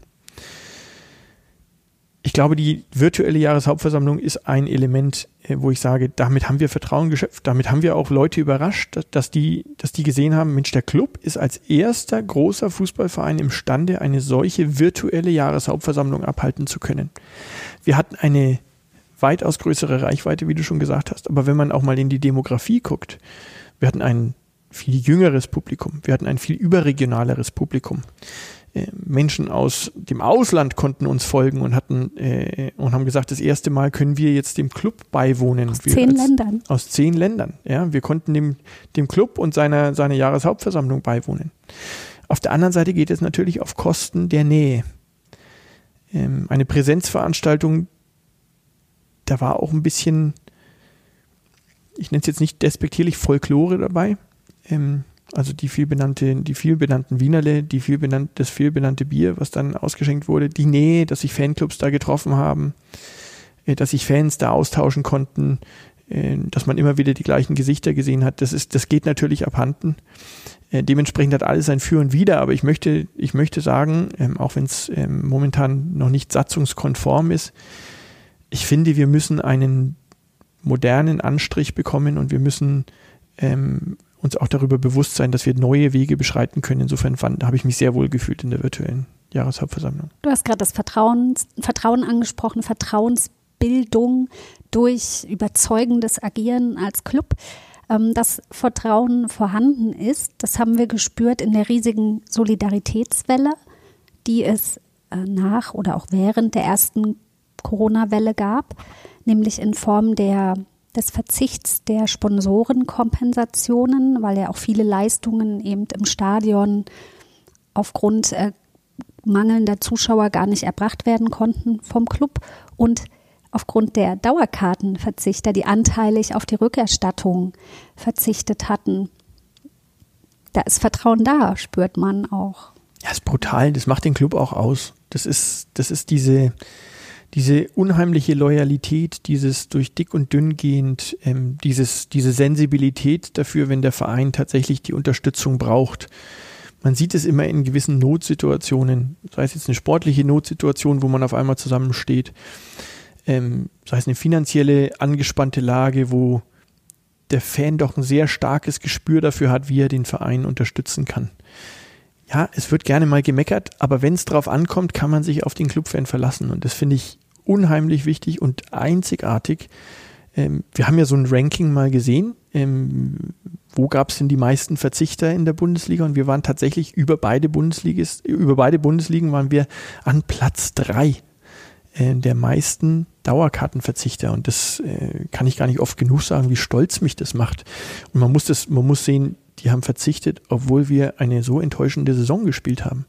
ich glaube, die virtuelle Jahreshauptversammlung ist ein Element, äh, wo ich sage, damit haben wir Vertrauen geschöpft, damit haben wir auch Leute überrascht, dass die, dass die gesehen haben, Mensch, der Club ist als erster großer Fußballverein imstande, eine solche virtuelle Jahreshauptversammlung abhalten zu können. Wir hatten eine weitaus größere Reichweite, wie du schon gesagt hast, aber wenn man auch mal in die Demografie guckt, wir hatten ein viel jüngeres Publikum, wir hatten ein viel überregionaleres Publikum. Äh, Menschen aus dem Ausland konnten uns folgen und hatten äh, und haben gesagt, das erste Mal können wir jetzt dem Club beiwohnen. Aus wir zehn als, Ländern. Aus zehn Ländern. Ja, wir konnten dem, dem Club und seiner, seiner Jahreshauptversammlung beiwohnen. Auf der anderen Seite geht es natürlich auf Kosten der Nähe. Ähm, eine Präsenzveranstaltung, da war auch ein bisschen, ich nenne es jetzt nicht despektierlich, Folklore dabei. Ähm, also die vielbenannte, die vielbenannten Wienerle, die vielbenannte, das vielbenannte Bier, was dann ausgeschenkt wurde, die Nähe, dass sich Fanclubs da getroffen haben, äh, dass sich Fans da austauschen konnten, äh, dass man immer wieder die gleichen Gesichter gesehen hat. Das ist, das geht natürlich abhanden. Äh, dementsprechend hat alles ein Für und Wider, aber ich möchte, ich möchte sagen, ähm, auch wenn es ähm, momentan noch nicht satzungskonform ist, ich finde, wir müssen einen modernen Anstrich bekommen und wir müssen ähm, uns auch darüber bewusst sein, dass wir neue Wege beschreiten können. Insofern habe ich mich sehr wohl gefühlt in der virtuellen Jahreshauptversammlung. Du hast gerade das Vertrauen, Vertrauen angesprochen, Vertrauensbildung durch überzeugendes Agieren als Club. Ähm, dass Vertrauen vorhanden ist, das haben wir gespürt in der riesigen Solidaritätswelle, die es äh, nach oder auch während der ersten Corona-Welle gab, nämlich in Form der des Verzichts der Sponsorenkompensationen, weil ja auch viele Leistungen eben im Stadion aufgrund äh, mangelnder Zuschauer gar nicht erbracht werden konnten vom Club und aufgrund der Dauerkartenverzichter, die anteilig auf die Rückerstattung verzichtet hatten. Da ist Vertrauen da, spürt man auch. Ja, ist brutal. Das macht den Club auch aus. Das ist, das ist diese, diese unheimliche Loyalität, dieses durch dick und dünn gehend, ähm, dieses, diese Sensibilität dafür, wenn der Verein tatsächlich die Unterstützung braucht. Man sieht es immer in gewissen Notsituationen, sei es jetzt eine sportliche Notsituation, wo man auf einmal zusammensteht. ähm, sei es eine finanzielle angespannte Lage, wo der Fan doch ein sehr starkes Gespür dafür hat, wie er den Verein unterstützen kann. Ja, es wird gerne mal gemeckert, aber wenn es drauf ankommt, kann man sich auf den Clubfan verlassen. Und das finde ich unheimlich wichtig und einzigartig. Ähm, wir haben ja so ein Ranking mal gesehen. Ähm, wo gab es denn die meisten Verzichter in der Bundesliga? Und wir waren tatsächlich über beide Bundesligas, über beide Bundesligen waren wir an Platz drei äh, der meisten Dauerkartenverzichter. Und das äh, kann ich gar nicht oft genug sagen, wie stolz mich das macht. Und man muss das, man muss sehen, die haben verzichtet, obwohl wir eine so enttäuschende Saison gespielt haben.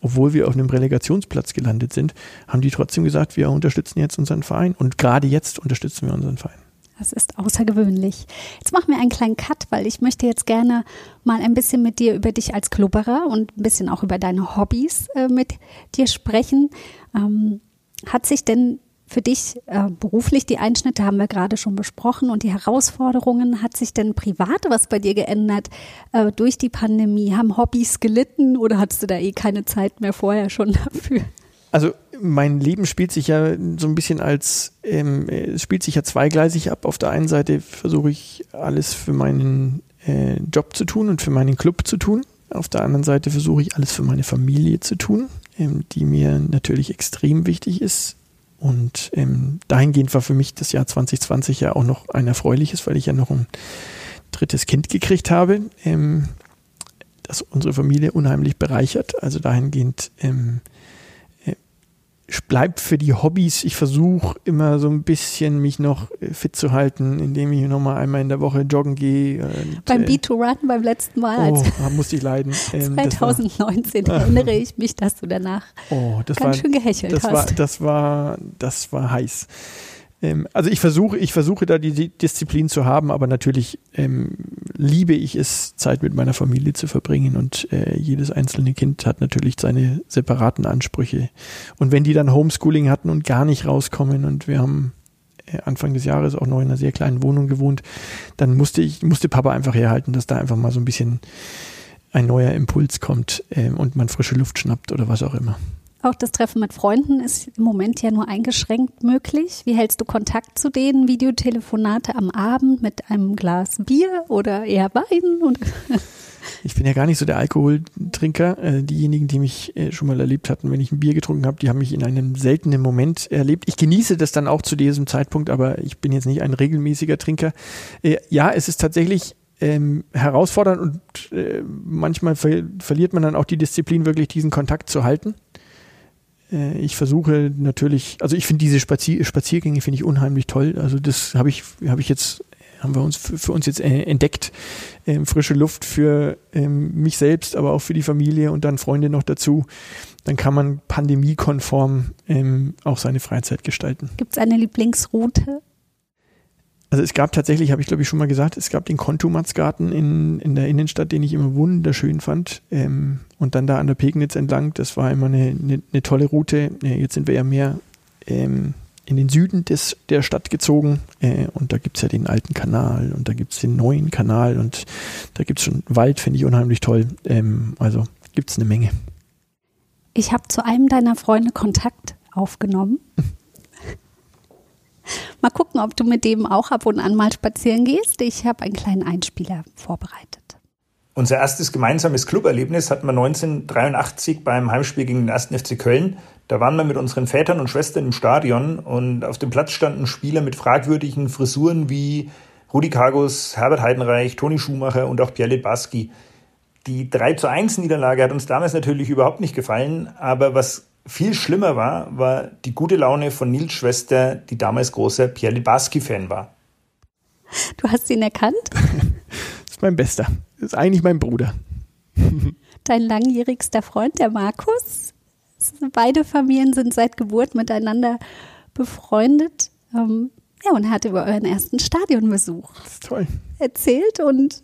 Obwohl wir auf einem Relegationsplatz gelandet sind, haben die trotzdem gesagt, wir unterstützen jetzt unseren Verein. Und gerade jetzt unterstützen wir unseren Verein. Das ist außergewöhnlich. Jetzt machen wir einen kleinen Cut, weil ich möchte jetzt gerne mal ein bisschen mit dir über dich als Klubberer und ein bisschen auch über deine Hobbys äh, mit dir sprechen. Ähm, hat sich denn für dich äh, beruflich die Einschnitte haben wir gerade schon besprochen und die Herausforderungen. Hat sich denn privat was bei dir geändert äh, durch die Pandemie? Haben Hobbys gelitten oder hattest du da eh keine Zeit mehr vorher schon dafür? Also mein Leben spielt sich ja so ein bisschen als, ähm, es spielt sich ja zweigleisig ab. Auf der einen Seite versuche ich alles für meinen äh, Job zu tun und für meinen Club zu tun. Auf der anderen Seite versuche ich alles für meine Familie zu tun, ähm, die mir natürlich extrem wichtig ist. Und ähm, dahingehend war für mich das Jahr 2020 ja auch noch ein erfreuliches, weil ich ja noch ein drittes Kind gekriegt habe, ähm, das unsere Familie unheimlich bereichert. Also dahingehend ähm, bleibt für die Hobbys. Ich versuche immer so ein bisschen mich noch äh, fit zu halten, indem ich nochmal einmal in der Woche joggen gehe. Beim äh, B2Run beim letzten Mal. Oh, [laughs] da musste ich leiden. [laughs] 2019 war, [laughs] erinnere ich mich, dass du danach oh, ganz war, schön gehechelt das hast. War, das war, das war heiß. Ähm, also ich versuche, ich versuche da die Disziplin zu haben, aber natürlich ähm, liebe ich es, Zeit mit meiner Familie zu verbringen und äh, jedes einzelne Kind hat natürlich seine separaten Ansprüche. Und wenn die dann Homeschooling hatten und gar nicht rauskommen und wir haben äh, Anfang des Jahres auch noch in einer sehr kleinen Wohnung gewohnt, dann musste ich, musste Papa einfach herhalten, dass da einfach mal so ein bisschen ein neuer Impuls kommt äh, und man frische Luft schnappt oder was auch immer. Auch das Treffen mit Freunden ist im Moment ja nur eingeschränkt möglich. Wie hältst du Kontakt zu denen? Videotelefonate am Abend mit einem Glas Bier oder eher Wein? Und [laughs] ich bin ja gar nicht so der Alkoholtrinker. Äh, diejenigen, die mich äh, schon mal erlebt hatten, wenn ich ein Bier getrunken habe, die haben mich in einem seltenen Moment erlebt. Ich genieße das dann auch zu diesem Zeitpunkt, aber ich bin jetzt nicht ein regelmäßiger Trinker. Äh, ja, es ist tatsächlich ähm, herausfordernd und äh, manchmal ver verliert man dann auch die Disziplin, wirklich diesen Kontakt zu halten. Äh, ich versuche natürlich, also ich finde diese Spazier Spaziergänge finde ich unheimlich toll. Also das habe ich, habe ich jetzt, haben wir uns für, uns jetzt äh, entdeckt. Ähm, frische Luft für ähm, mich selbst, aber auch für die Familie und dann Freunde noch dazu. Dann kann man pandemiekonform ähm, auch seine Freizeit gestalten. Gibt es eine Lieblingsroute? Also es gab tatsächlich, habe ich glaube ich schon mal gesagt, es gab den Kontumatzgarten in, in der Innenstadt, den ich immer wunderschön fand. Ähm, und dann da an der Pegnitz entlang, das war immer eine, eine, eine tolle Route. Äh, jetzt sind wir ja mehr ähm, in den Süden des, der Stadt gezogen. Äh, und da gibt es ja den alten Kanal und da gibt es den neuen Kanal und da gibt es schon Wald, finde ich unheimlich toll. Ähm, also gibt es eine Menge. Ich habe zu einem deiner Freunde Kontakt aufgenommen. [laughs] [laughs] Mal gucken, ob du mit dem auch ab und an mal spazieren gehst. Ich habe einen kleinen Einspieler vorbereitet. Unser erstes gemeinsames Cluberlebnis hatten wir 1983 beim Heimspiel gegen den 1. FC Köln. Da waren wir mit unseren Vätern und Schwestern im Stadion und auf dem Platz standen Spieler mit fragwürdigen Frisuren wie Rudi Kargus, Herbert Heidenreich, Toni Schumacher und auch Pierre Litbarski. Die 3 zu 1 Niederlage hat uns damals natürlich überhaupt nicht gefallen, aber was viel schlimmer war, war die gute Laune von Nils Schwester, die damals großer Pierre Libarski-Fan war. Du hast ihn erkannt? das [laughs] ist mein Bester. Das ist eigentlich mein Bruder. [laughs] Dein langjährigster Freund, der Markus. Beide Familien sind seit Geburt miteinander befreundet. Ähm, ja, und er hat über euren ersten Stadionbesuch das ist toll. erzählt und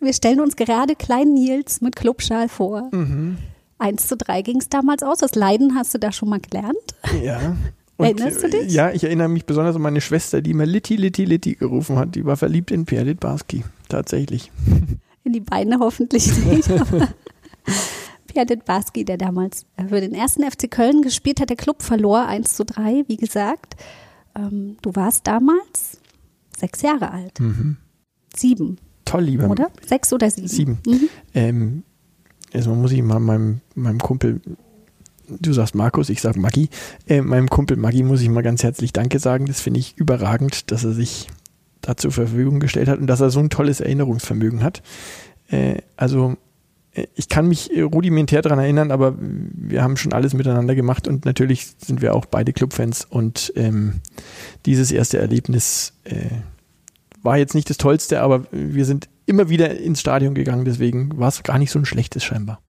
wir stellen uns gerade kleinen Nils mit Clubschal vor. Mhm. 1 zu 3 ging es damals aus. Das Leiden hast du da schon mal gelernt? Ja. [laughs] Und, Erinnerst du dich? Ja, ich erinnere mich besonders an meine Schwester, die immer Litti, Litti, Litti gerufen hat. Die war verliebt in Pierre Litbarski. Tatsächlich. [laughs] In die Beine hoffentlich nicht. [laughs] Pierre Litbarski, der damals für den ersten FC Köln gespielt hat, der Club verlor 1 zu 3, wie gesagt. ähm, du warst damals sechs Jahre alt. Mhm. Sieben, Toll, lieber. oder? Sechs oder sieben? Sieben. Mhm. Ähm, erstmal muss ich mal meinem, meinem Kumpel, du sagst Markus, ich sag Maggi, äh, meinem Kumpel Maggi muss ich mal ganz herzlich Danke sagen. Das finde ich überragend, dass er sich da zur Verfügung gestellt hat und dass er so ein tolles Erinnerungsvermögen hat. Äh, also äh, ich kann mich rudimentär daran erinnern, aber wir haben schon alles miteinander gemacht und natürlich sind wir auch beide Clubfans und ähm, dieses erste Erlebnis äh, war jetzt nicht das Tollste, aber wir sind immer wieder ins Stadion gegangen, deswegen war es gar nicht so ein schlechtes scheinbar.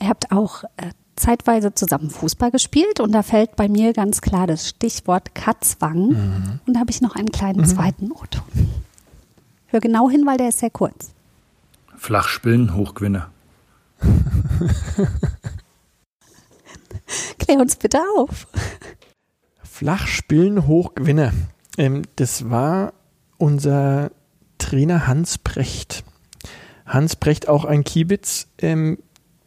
Ihr habt auch äh, zeitweise zusammen Fußball gespielt und da fällt bei mir ganz klar das Stichwort Katzwang. Mhm. Und da habe ich noch einen kleinen zweiten O-Ton. Hör genau hin, weil der ist sehr kurz. Flachspillen, Hochgewinner. [laughs] Klär uns bitte auf. Flachspillen Hochgewinner. Ähm, das war unser Trainer Hans Brecht. Hans Brecht, auch ein Kiebitz. Ähm,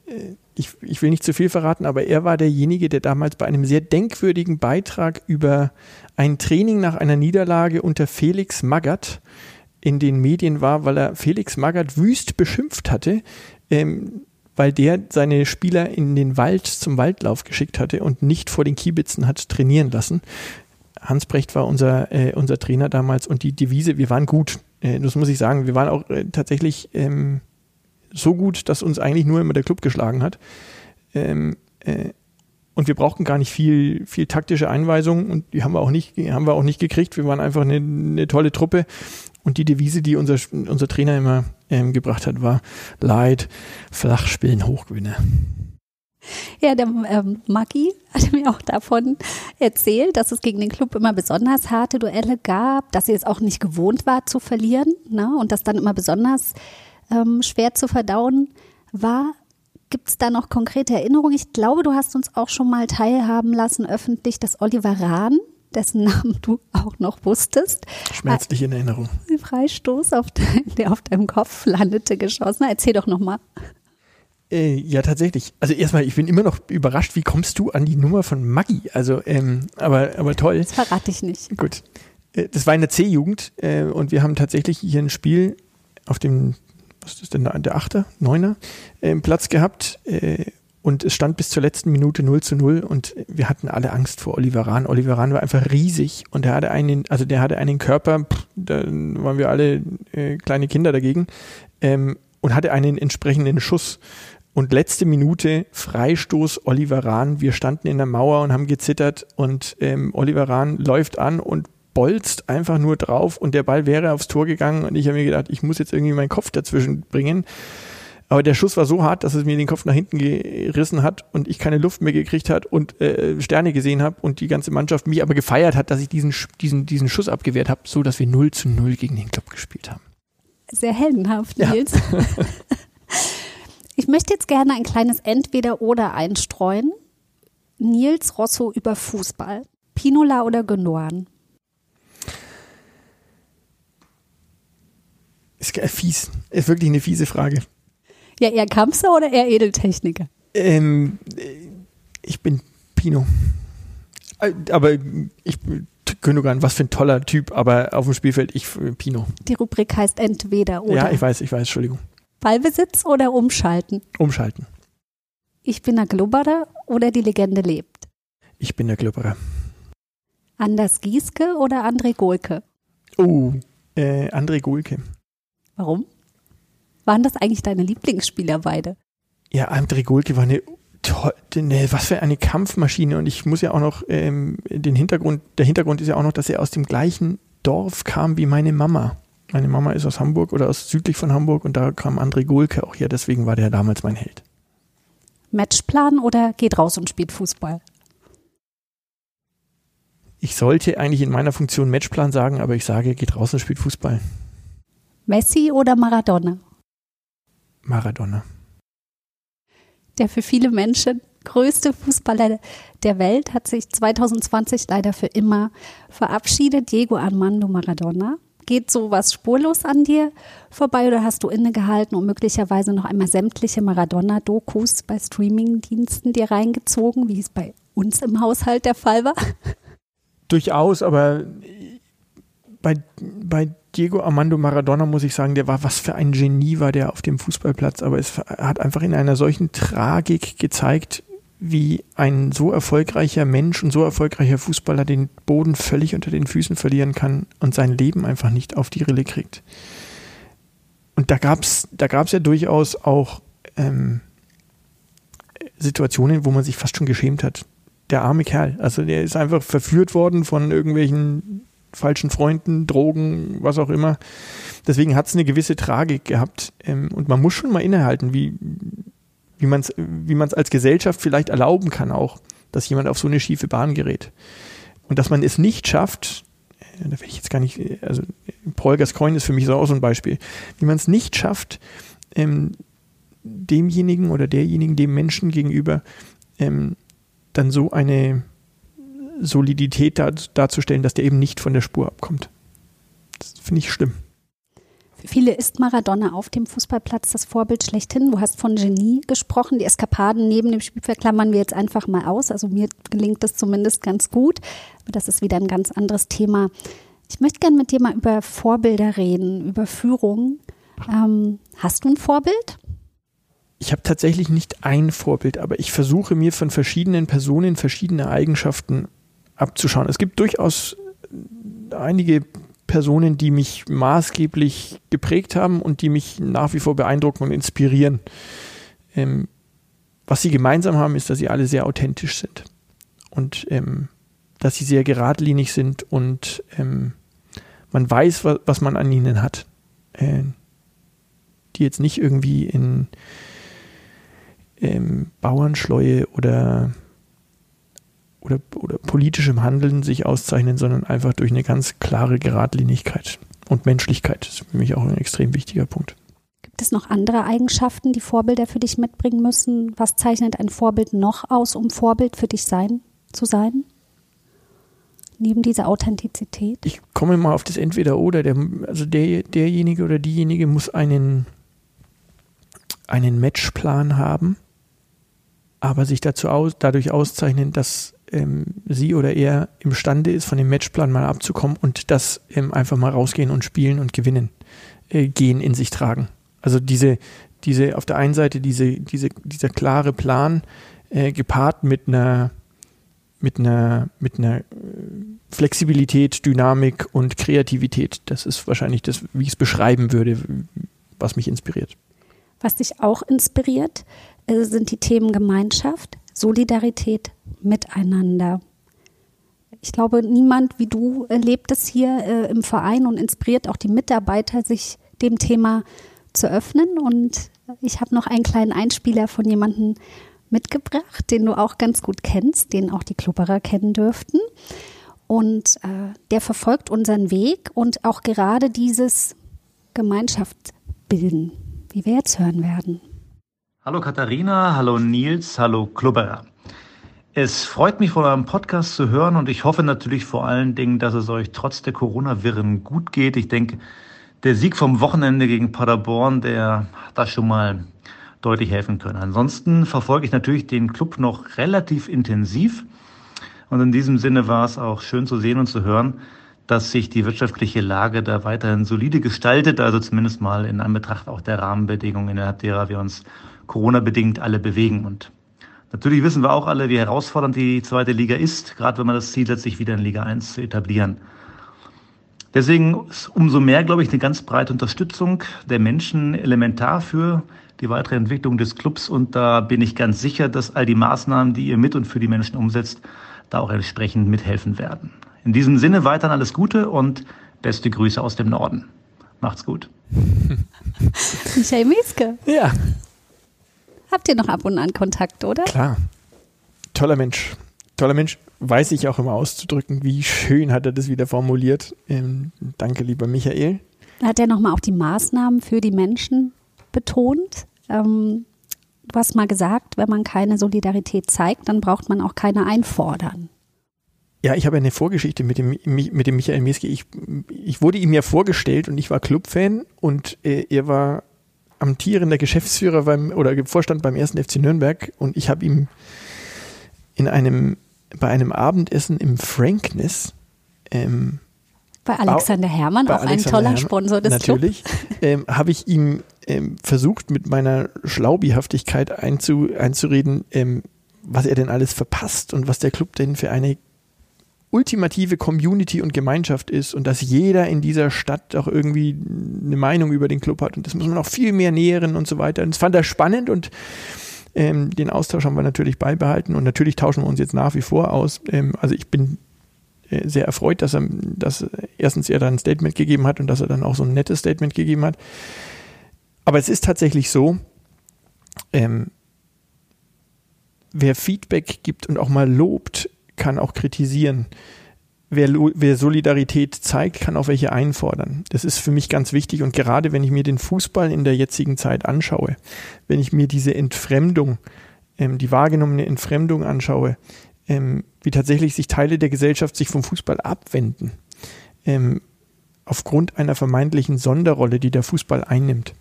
äh, ich, ich will nicht zu viel verraten, aber er war derjenige, der damals bei einem sehr denkwürdigen Beitrag über ein Training nach einer Niederlage unter Felix Magath in den Medien war, weil er Felix Magath wüst beschimpft hatte, ähm, weil der seine Spieler in den Wald zum Waldlauf geschickt hatte und nicht vor den Kiebitzen hat trainieren lassen. Hans Brecht war unser, äh, unser Trainer damals und die Devise, wir waren gut. Äh, das muss ich sagen. Wir waren auch äh, tatsächlich ähm, so gut, dass uns eigentlich nur immer der Club geschlagen hat. Ähm, äh, und wir brauchten gar nicht viel, viel taktische Einweisungen und die haben wir auch nicht, haben wir auch nicht gekriegt. Wir waren einfach eine, eine tolle Truppe. Und die Devise, die unser, unser Trainer immer ähm, gebracht hat, war Leid, Flachspielen, Hochgewinne. Ja, der ähm, Maggi hat mir auch davon erzählt, dass es gegen den Club immer besonders harte Duelle gab, dass sie es auch nicht gewohnt war zu verlieren ne? und das dann immer besonders ähm, schwer zu verdauen war. Gibt es da noch konkrete Erinnerungen? Ich glaube, du hast uns auch schon mal teilhaben lassen öffentlich, dass Oliver Rahn, dessen Namen du auch noch wusstest, Schmerzlich in Erinnerung. Freistoß, auf de, [laughs] der auf deinem Kopf landete, geschossen. Erzähl doch nochmal. Äh, ja, tatsächlich. Also erstmal, ich bin immer noch überrascht, wie kommst du an die Nummer von Maggi? Also, ähm, aber, aber toll. Das verrate ich nicht. Gut. Äh, Das war in der C-Jugend äh, und wir haben tatsächlich hier ein Spiel auf dem, was ist das denn, der Achter, Neuner, äh, Platz gehabt äh, und es stand bis zur letzten Minute 0 zu 0 und wir hatten alle Angst vor Oliver Rahn. Oliver Rahn war einfach riesig und der hatte einen, also der hatte einen Körper, pff, da waren wir alle kleine Kinder dagegen ähm, und hatte einen entsprechenden Schuss. Und letzte Minute Freistoß Oliver Rahn. Wir standen in der Mauer und haben gezittert und ähm, Oliver Rahn läuft an und bolzt einfach nur drauf und der Ball wäre aufs Tor gegangen und ich habe mir gedacht, ich muss jetzt irgendwie meinen Kopf dazwischen bringen. Aber der Schuss war so hart, dass es mir den Kopf nach hinten gerissen hat und ich keine Luft mehr gekriegt hat und äh, Sterne gesehen habe und die ganze Mannschaft mich aber gefeiert hat, dass ich diesen, diesen, diesen Schuss abgewehrt habe, so dass wir 0 zu 0 gegen den Club gespielt haben. Sehr heldenhaft, Ja. [laughs] Ich möchte jetzt gerne ein kleines Entweder-Oder einstreuen. Nils Rosso über Fußball. Pinola oder Genoan? Ist äh, fies. Ist wirklich eine fiese Frage. Ja, eher Kampfser oder eher Edeltechniker? Ähm, äh, ich bin Pino. Äh, Aber ich Gündogan, was für ein toller Typ, aber auf dem Spielfeld ich Pino. Die Rubrik heißt Entweder oder. Ja, ich weiß, ich weiß, Entschuldigung. Ballbesitz oder Umschalten? Umschalten. Ich bin der Glubberer oder die Legende lebt? Ich bin der Klöpperer. Anders Gieske oder André Golke? Oh, äh, André Gulke. Warum? Waren das eigentlich deine Lieblingsspieler beide? Ja, André Gulke war eine toll, ne, was für eine Kampfmaschine und ich muss ja auch noch ähm, den Hintergrund, der Hintergrund ist ja auch noch, dass er aus dem gleichen Dorf kam wie meine Mama. Meine Mama ist aus Hamburg oder aus südlich von Hamburg und da kam André Gulke auch her, deswegen war der damals mein Held. Matchplan oder geht raus und spielt Fußball? Ich sollte eigentlich in meiner Funktion Matchplan sagen, aber ich sage, geht raus und spielt Fußball. Messi oder Maradona? Maradona. Der für viele Menschen größte Fußballer der Welt hat sich 2020 leider für immer verabschiedet. Diego Armando Maradona. Geht sowas spurlos an dir vorbei oder hast du innegehalten und möglicherweise noch einmal sämtliche Maradona-Dokus bei Streamingdiensten dir reingezogen, wie es bei uns im Haushalt der Fall war? durchaus, aber bei, bei Diego Armando Maradona muss ich sagen, der war, was für ein Genie war der auf dem Fußballplatz, aber es hat einfach in einer solchen Tragik gezeigt, wie ein so erfolgreicher Mensch und so erfolgreicher Fußballer den Boden völlig unter den Füßen verlieren kann und sein Leben einfach nicht auf die Rille kriegt. Und da gab es da gab's ja durchaus auch ähm, Situationen, wo man sich fast schon geschämt hat. Der arme Kerl, also der ist einfach verführt worden von irgendwelchen falschen Freunden, Drogen, was auch immer. Deswegen hat es eine gewisse Tragik gehabt. Ähm, und man muss schon mal innehalten, wie, wie man es wie man's als Gesellschaft vielleicht erlauben kann auch, dass jemand auf so eine schiefe Bahn gerät. Und dass man es nicht schafft, äh, da will ich jetzt gar nicht, also Paul Gascoigne ist für mich so auch so ein Beispiel, wie man es nicht schafft, ähm, demjenigen oder derjenigen, dem Menschen gegenüber, ähm, dann so eine Solidität dar darzustellen, dass der eben nicht von der Spur abkommt. Das finde ich schlimm. Für viele ist Maradona auf dem Fußballplatz das Vorbild schlechthin. Du hast von Genie gesprochen. Die Eskapaden neben dem Spiel verklammern wir jetzt einfach mal aus. Also mir gelingt das zumindest ganz gut. Aber das ist wieder ein ganz anderes Thema. Ich möchte gerne mit dir mal über Vorbilder reden, über Führung. Ähm, hast du ein Vorbild? Ich habe tatsächlich nicht ein Vorbild, aber ich versuche mir von verschiedenen Personen verschiedene Eigenschaften abzuschauen. Es gibt durchaus einige Personen, die mich maßgeblich geprägt haben und die mich nach wie vor beeindrucken und inspirieren. Ähm, was sie gemeinsam haben, ist, dass sie alle sehr authentisch sind und ähm, dass sie sehr geradlinig sind und ähm, man weiß, was, was, man an ihnen hat. Äh, die jetzt nicht irgendwie in ähm, Bauernschleue oder oder, oder politischem Handeln sich auszeichnen, sondern einfach durch eine ganz klare Geradlinigkeit und Menschlichkeit. Das ist für mich auch ein extrem wichtiger Punkt. Gibt es noch andere Eigenschaften, die Vorbilder für dich mitbringen müssen? Was zeichnet ein Vorbild noch aus, um Vorbild für dich sein, zu sein? Neben dieser Authentizität? Ich komme mal auf das Entweder-Oder. Der, also der, derjenige oder diejenige muss einen, einen Matchplan haben, aber sich dazu aus, dadurch auszeichnen, dass ähm, sie oder er imstande ist, von dem Matchplan mal abzukommen und das ähm, einfach mal rausgehen und spielen und gewinnen, äh, gehen in sich tragen. Also diese, diese, auf der einen Seite diese, diese, dieser klare Plan, äh, gepaart mit einer, mit einer, mit einer äh, Flexibilität, Dynamik und Kreativität. Das ist wahrscheinlich das, wie ich es beschreiben würde, was mich inspiriert. Was dich auch inspiriert, äh, sind die Themen Gemeinschaft, Solidarität, Miteinander. Ich glaube, niemand wie du erlebt es hier äh, im Verein und inspiriert auch die Mitarbeiter, sich dem Thema zu öffnen. Und ich habe noch einen kleinen Einspieler von jemandem mitgebracht, den du auch ganz gut kennst, den auch die Klubberer kennen dürften. Und äh, der verfolgt unseren Weg und auch gerade dieses Gemeinschaft bilden, wie wir jetzt hören werden. Hallo Katharina, hallo Nils, hallo Klubberer. Es freut mich von eurem Podcast zu hören und ich hoffe natürlich vor allen Dingen, dass es euch trotz der Corona-Wirren gut geht. Ich denke, der Sieg vom Wochenende gegen Paderborn, der hat da schon mal deutlich helfen können. Ansonsten verfolge ich natürlich den Club noch relativ intensiv und in diesem Sinne war es auch schön zu sehen und zu hören, dass sich die wirtschaftliche Lage da weiterhin solide gestaltet, also zumindest mal in Anbetracht auch der Rahmenbedingungen, innerhalb derer wir uns Corona-bedingt alle bewegen. Und natürlich wissen wir auch alle, wie herausfordernd die zweite Liga ist, gerade wenn man das Ziel setzt, sich wieder in Liga 1 zu etablieren. Deswegen ist umso mehr, glaube ich, eine ganz breite Unterstützung der Menschen elementar für die weitere Entwicklung des Clubs. Und da bin ich ganz sicher, dass all die Maßnahmen, die ihr mit und für die Menschen umsetzt, da auch entsprechend mithelfen werden. In diesem Sinne weiterhin alles Gute und beste Grüße aus dem Norden. Macht's gut. [laughs] Michael Mieske. Ja, Habt ihr noch ab und an Kontakt, oder? Klar. Toller Mensch. Toller Mensch. Weiß ich auch immer auszudrücken. Wie schön hat er das wieder formuliert. Ähm, danke, lieber Michael. Hat er nochmal auch die Maßnahmen für die Menschen betont. Ähm, du hast mal gesagt, wenn man keine Solidarität zeigt, dann braucht man auch keine einfordern. Ja, ich habe eine Vorgeschichte mit dem, mit dem Michael Mieske. Ich, ich wurde ihm ja vorgestellt und ich war Clubfan und äh, er war amtierender Geschäftsführer beim oder Vorstand beim ersten FC Nürnberg und ich habe ihm in einem bei einem Abendessen im Frankness ähm, bei Alexander Herrmann, auch ein toller Herrmann, Sponsor des. Natürlich, ähm, habe ich ihm ähm, versucht, mit meiner Schlaubihaftigkeit einzu, einzureden, ähm, was er denn alles verpasst und was der Club denn für eine ultimative Community und Gemeinschaft ist und dass jeder in dieser Stadt auch irgendwie eine Meinung über den Club hat und das muss man auch viel mehr nähren und so weiter. Und das fand er spannend und ähm, den Austausch haben wir natürlich beibehalten und natürlich tauschen wir uns jetzt nach wie vor aus. Ähm, also ich bin äh, sehr erfreut, dass er, dass erstens er dann ein Statement gegeben hat und dass er dann auch so ein nettes Statement gegeben hat. Aber es ist tatsächlich so, ähm, wer Feedback gibt und auch mal lobt, kann auch kritisieren. Wer, wer, Solidarität zeigt, kann auch welche einfordern. Das ist für mich ganz wichtig. Und gerade wenn ich mir den Fußball in der jetzigen Zeit anschaue, wenn ich mir diese Entfremdung, ähm, die wahrgenommene Entfremdung anschaue, ähm, wie tatsächlich sich Teile der Gesellschaft sich vom Fußball abwenden, ähm, aufgrund einer vermeintlichen Sonderrolle, die der Fußball einnimmt,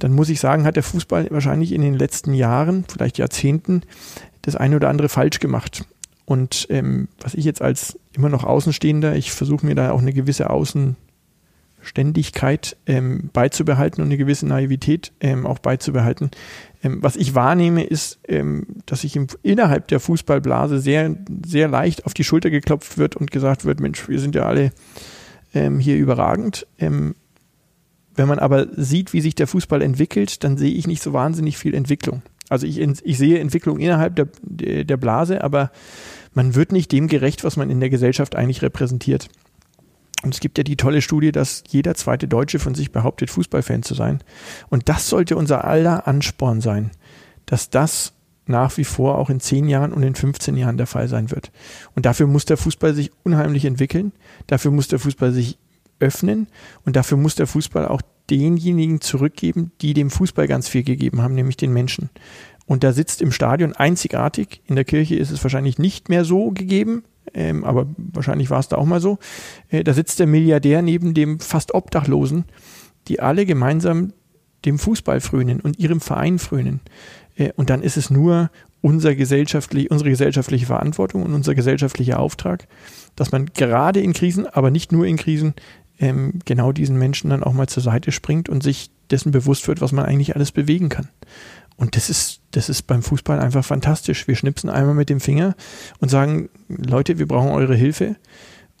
dann muss ich sagen, hat der Fußball wahrscheinlich in den letzten Jahren, vielleicht Jahrzehnten, das eine oder andere falsch gemacht. Und ähm, was ich jetzt als immer noch Außenstehender, ich versuche mir da auch eine gewisse Außenständigkeit ähm, beizubehalten und eine gewisse Naivität ähm, auch beizubehalten. Ähm, was ich wahrnehme, ist, ähm, dass sich im, innerhalb der Fußballblase sehr, sehr leicht auf die Schulter geklopft wird und gesagt wird, Mensch, wir sind ja alle ähm, hier überragend. wenn man aber sieht, wie sich der Fußball entwickelt, dann sehe ich nicht so wahnsinnig viel Entwicklung. Also ich, ich sehe Entwicklung innerhalb der, der Blase, aber man wird nicht dem gerecht, was man in der Gesellschaft eigentlich repräsentiert. Und es gibt ja die tolle Studie, dass jeder zweite Deutsche von sich behauptet, Fußballfan zu sein. Und das sollte unser aller Ansporn sein, dass das nach wie vor auch in 10 Jahren und in 15 Jahren der Fall sein wird. Und dafür muss der Fußball sich unheimlich entwickeln. Dafür muss der Fußball sich öffnen. Und dafür muss der Fußball auch denjenigen zurückgeben, die dem Fußball ganz viel gegeben haben, nämlich den Menschen. Und da sitzt im Stadion einzigartig. In der Kirche ist es wahrscheinlich nicht mehr so gegeben, ähm, aber wahrscheinlich war es da auch mal so. Äh, da sitzt der Milliardär neben dem fast Obdachlosen, die alle gemeinsam dem Fußball frönen und ihrem Verein frönen. Äh, und dann ist es nur unser gesellschaftlich, unsere gesellschaftliche Verantwortung und unser gesellschaftlicher Auftrag, dass man gerade in Krisen, aber nicht nur in Krisen, ähm, genau diesen Menschen dann auch mal zur Seite springt und sich dessen bewusst wird, was man eigentlich alles bewegen kann. Und das ist, das ist beim Fußball einfach fantastisch. Wir schnipsen einmal mit dem Finger und sagen, Leute, wir brauchen eure Hilfe.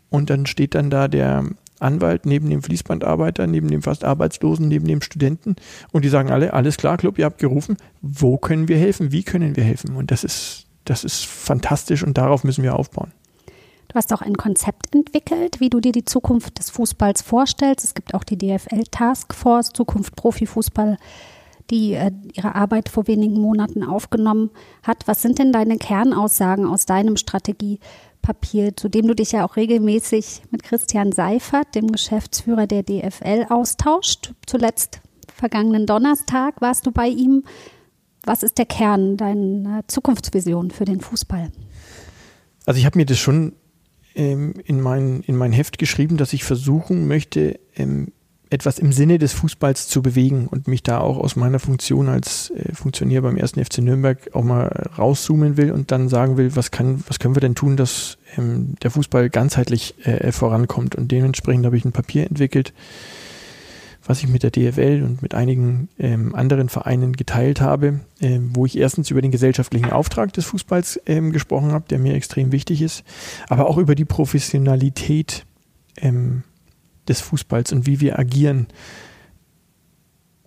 Und dann steht dann da der Anwalt neben dem Fließbandarbeiter, neben dem fast Arbeitslosen, neben dem Studenten. Und die sagen alle, alles klar, Club, ihr habt gerufen. Wo können wir helfen? Wie können wir helfen? Und das ist, das ist fantastisch und darauf müssen wir aufbauen. Du hast auch ein Konzept entwickelt, wie du dir die Zukunft des Fußballs vorstellst. Es gibt auch die DFL Taskforce Zukunft Profifußball die äh, ihre Arbeit vor wenigen Monaten aufgenommen hat. Was sind denn deine Kernaussagen aus deinem Strategiepapier, zu dem du dich ja auch regelmäßig mit Christian Seifert, dem Geschäftsführer der DFL, austauscht? Zuletzt vergangenen Donnerstag warst du bei ihm. Was ist der Kern deiner Zukunftsvision für den Fußball? Also ich habe mir das schon ähm, in, mein, in mein Heft geschrieben, dass ich versuchen möchte, ähm, etwas im Sinne des Fußballs zu bewegen und mich da auch aus meiner Funktion als äh, Funktionär beim ersten FC Nürnberg auch mal rauszoomen will und dann sagen will, was kann, was können wir denn tun, dass ähm, der Fußball ganzheitlich äh, vorankommt. Und dementsprechend habe ich ein Papier entwickelt, was ich mit der DFL und mit einigen ähm, anderen Vereinen geteilt habe, äh, wo ich erstens über den gesellschaftlichen Auftrag des Fußballs ähm, gesprochen habe, der mir extrem wichtig ist, aber auch über die Professionalität ähm, des Fußballs und wie wir agieren.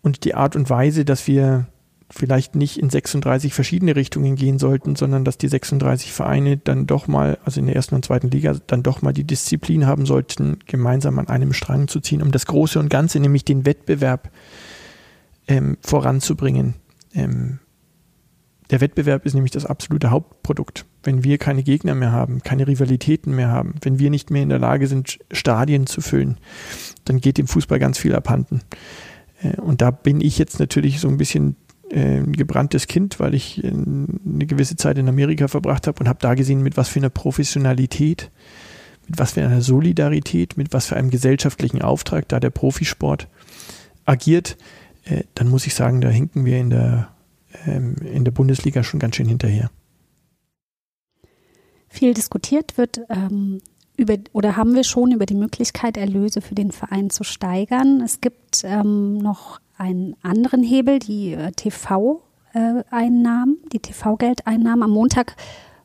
Und die Art und Weise, dass wir vielleicht nicht in 36 verschiedene Richtungen gehen sollten, sondern dass die 36 Vereine dann doch mal, also in der ersten und zweiten Liga, dann doch mal die Disziplin haben sollten, gemeinsam an einem Strang zu ziehen, um das Große und Ganze, nämlich den Wettbewerb ähm, voranzubringen. Ähm, der Wettbewerb ist nämlich das absolute Hauptprodukt. Wenn wir keine Gegner mehr haben, keine Rivalitäten mehr haben, wenn wir nicht mehr in der Lage sind, Stadien zu füllen, dann geht dem Fußball ganz viel abhanden. Äh, und da bin ich jetzt natürlich so ein bisschen äh, ein gebranntes Kind, weil ich äh, eine gewisse Zeit in Amerika verbracht habe und habe da gesehen, mit was für einer Professionalität, mit was für einer Solidarität, mit was für einem gesellschaftlichen Auftrag da der Profisport agiert. Dann muss ich sagen, da hinken wir in der ähm, in der Bundesliga schon ganz schön hinterher. Viel diskutiert wird ähm, über, oder haben wir schon über die Möglichkeit, Erlöse für den Verein zu steigern. Es gibt ähm, noch einen anderen Hebel, die äh, TV-Einnahmen, äh, die TV-Geldeinnahmen. Am Montag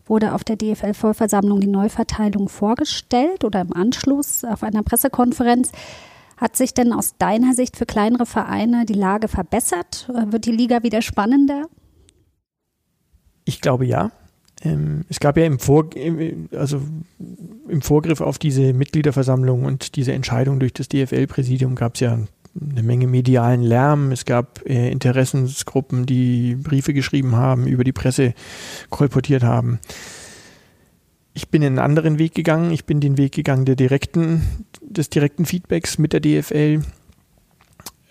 wurde auf der DFL-Vollversammlung die Neuverteilung vorgestellt oder im Anschluss auf einer Pressekonferenz. Hat sich denn aus deiner Sicht für kleinere Vereine die Lage verbessert? Äh, wird die Liga wieder spannender? Ich glaube ja. Ähm, es gab ja im, Vor also im Vorgriff auf diese Mitgliederversammlung und diese Entscheidung durch das DFL-Präsidium gab es ja eine Menge medialen Lärm. Es gab äh, Interessensgruppen, die Briefe geschrieben haben, über die Presse kolportiert haben. Ich bin einen anderen Weg gegangen. Ich bin den Weg gegangen der direkten, des direkten Feedbacks mit der DFL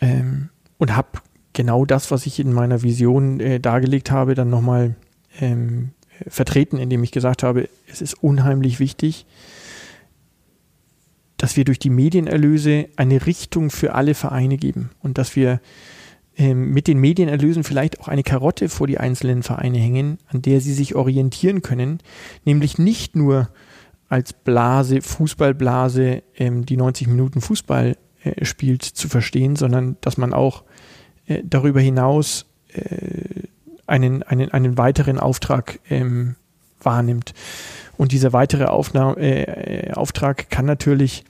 ähm, und habe genau das, was ich in meiner Vision äh, dargelegt habe, dann nochmal ähm, vertreten, indem ich gesagt habe, es ist unheimlich wichtig, dass wir durch die Medienerlöse eine Richtung für alle Vereine geben und dass wir ähm, mit den Medienerlösen vielleicht auch eine Karotte vor die einzelnen Vereine hängen, an der sie sich orientieren können, nämlich nicht nur als Blase, Fußballblase, ähm, die 90 Minuten Fußball äh, spielt, zu verstehen, sondern dass man auch äh, darüber hinaus äh, einen, einen, einen weiteren Auftrag ähm, wahrnimmt. Und dieser weitere Aufna äh, Auftrag kann natürlich